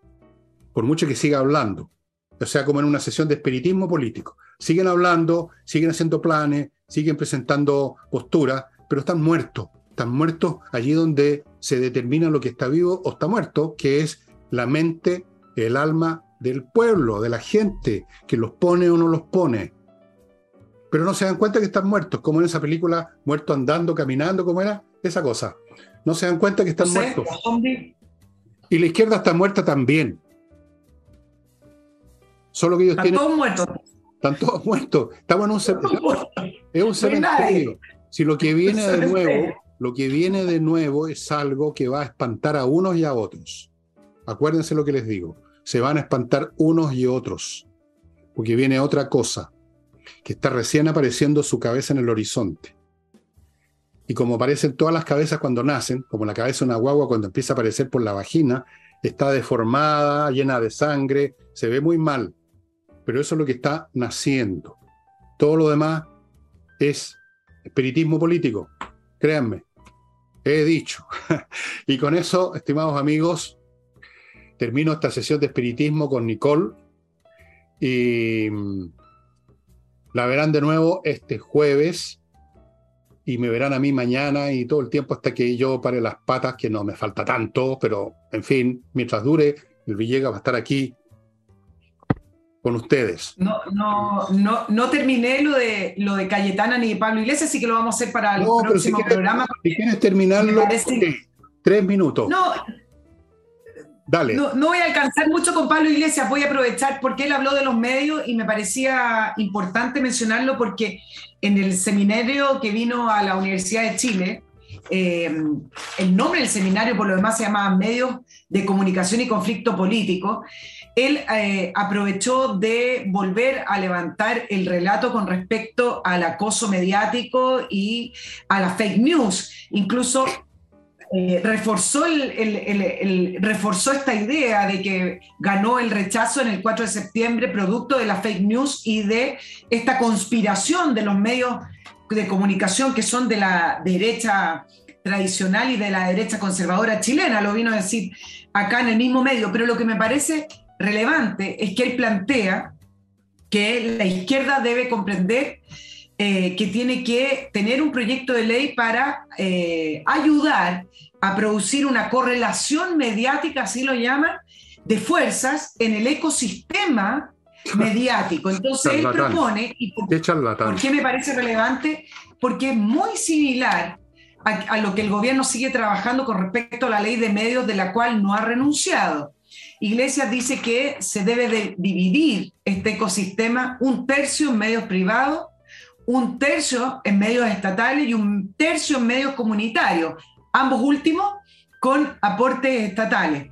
Por mucho que siga hablando. O sea, como en una sesión de espiritismo político. Siguen hablando, siguen haciendo planes, siguen presentando posturas, pero están muertos. Están muertos allí donde se determina lo que está vivo o está muerto, que es la mente, el alma del pueblo, de la gente, que los pone o no los pone. Pero no se dan cuenta que están muertos, como en esa película, muerto andando, caminando, como era esa cosa. No se dan cuenta que están muertos. Y la izquierda está muerta también. Solo que ellos están Todos muertos. Están todos muertos. Estamos en un cementerio. Es un cementerio. Si lo que viene de nuevo, lo que viene de nuevo es algo que va a espantar a unos y a otros. Acuérdense lo que les digo se van a espantar unos y otros, porque viene otra cosa, que está recién apareciendo su cabeza en el horizonte. Y como aparecen todas las cabezas cuando nacen, como la cabeza de una guagua cuando empieza a aparecer por la vagina, está deformada, llena de sangre, se ve muy mal, pero eso es lo que está naciendo. Todo lo demás es espiritismo político, créanme, he dicho. y con eso, estimados amigos, termino esta sesión de espiritismo con Nicole y mm, la verán de nuevo este jueves y me verán a mí mañana y todo el tiempo hasta que yo pare las patas, que no me falta tanto, pero en fin, mientras dure, el Villegas va a estar aquí con ustedes. No, no, no, no terminé lo de, lo de Cayetana ni de Pablo Iglesias, así que lo vamos a hacer para el próximo programa. Si quieres terminarlo, tres minutos. No, no, voy a alcanzar mucho con Pablo Iglesias, voy a aprovechar porque él habló de los medios y me parecía importante mencionarlo porque en el seminario que vino a la Universidad de Chile, eh, el nombre del seminario por lo demás se llamaba Medios de Comunicación y Conflicto Político, él eh, aprovechó de volver a levantar el relato con respecto al acoso mediático y a la fake news. Incluso eh, reforzó, reforzó esta idea de que ganó el rechazo en el 4 de septiembre producto de la fake news y de esta conspiración de los medios de comunicación que son de la derecha tradicional y de la derecha conservadora chilena, lo vino a decir acá en el mismo medio, pero lo que me parece relevante es que él plantea que la izquierda debe comprender eh, que tiene que tener un proyecto de ley para eh, ayudar a producir una correlación mediática, así lo llaman, de fuerzas en el ecosistema mediático. Entonces él propone, y por, qué me parece relevante? Porque es muy similar a, a, lo que el gobierno sigue trabajando con respecto a la ley de medios de la cual no ha renunciado. Iglesias dice que se debe de dividir este ecosistema un tercio en medios privados un tercio en medios estatales y un tercio en medios comunitarios. Ambos últimos con aportes estatales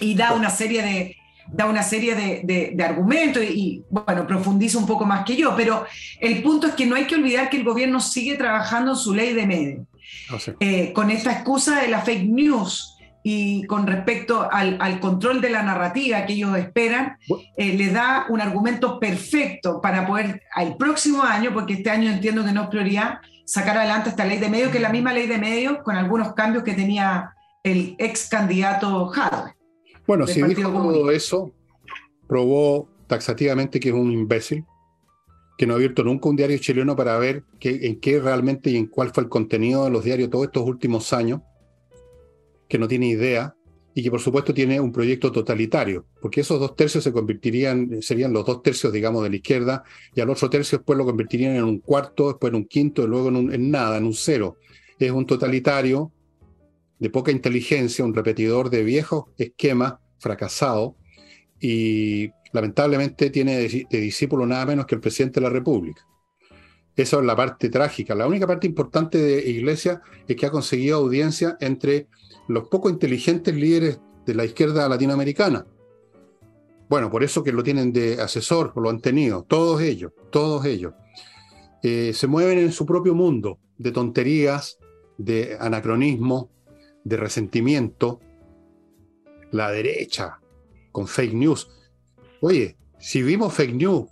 y da una serie de, da una serie de, argumentos y, bueno, profundiza un poco más que yo, pero el punto es que no hay que olvidar que el gobierno sigue trabajando en su ley de medios. Ah, eh, con esta excusa de la fake news y con respecto al, control de la narrativa que ellos esperan, eh, le da un argumento perfecto para poder al próximo año, porque este año entiendo que no es prioridad, sacar adelante esta ley de medios, que es la misma ley de medios, con algunos cambios que tenía el ex candidato Jadwe. Bueno, si dijo todo eso, probó taxativamente que es un imbécil, que no ha abierto nunca un diario chileno para ver qué, en qué realmente y en cuál fue el contenido de los diarios todos estos últimos años, que no tiene idea y que por supuesto tiene un proyecto totalitario, porque esos dos tercios se convertirían, serían los dos tercios, digamos, de la izquierda, y al otro tercio después lo convertirían en un cuarto, después en un quinto, y luego en, nada, en un cero. Es un totalitario de poca inteligencia, un repetidor de viejos esquemas fracasados y lamentablemente tiene de, discípulo nada menos que el presidente de la República. Esa es la parte trágica. La única parte importante de Iglesia es que ha conseguido audiencia entre los poco inteligentes líderes de la izquierda latinoamericana. Bueno, por eso que lo tienen de asesor, lo han tenido, todos ellos, todos ellos. Eh, se mueven en su propio mundo de tonterías, de anacronismo, de resentimiento, la derecha con fake news. Oye, si vimos fake news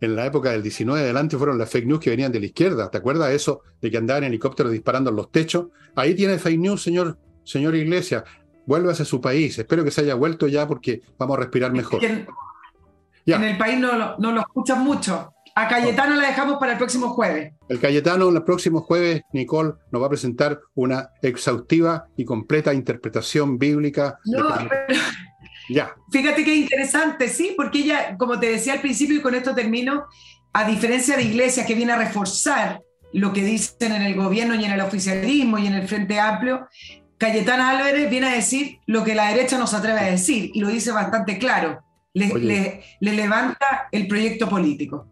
en la época del 19 adelante fueron las fake news que venían de la izquierda. ¿Te acuerdas de eso? De que andaban helicópteros disparando en los techos. Ahí tiene fake news, señor, señor Iglesias. Vuelve a su país. Espero que se haya vuelto ya porque vamos a respirar mejor. En, en el país no, no lo escuchan mucho. A Cayetano la dejamos para el próximo jueves. El Cayetano, el próximo jueves, Nicole nos va a presentar una exhaustiva y completa interpretación bíblica. No, pero... Ya. Fíjate qué interesante, sí, porque ella, como te decía al principio y con esto termino, a diferencia de Iglesia que viene a reforzar lo que dicen en el gobierno y en el oficialismo y en el Frente Amplio, Cayetana Álvarez viene a decir lo que la derecha no se atreve a decir y lo dice bastante claro. le levanta el proyecto político.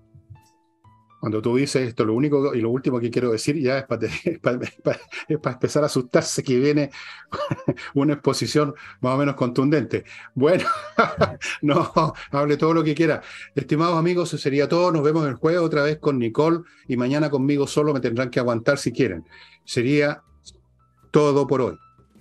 Cuando tú dices esto, lo único y lo último que quiero decir ya es para, empezar a asustarse que viene una exposición más o menos contundente. Bueno, no, hable todo lo que quiera. Estimados amigos, eso sería todo. Nos vemos el jueves otra vez con Nicole y mañana conmigo solo me tendrán que aguantar si quieren. Sería todo por hoy.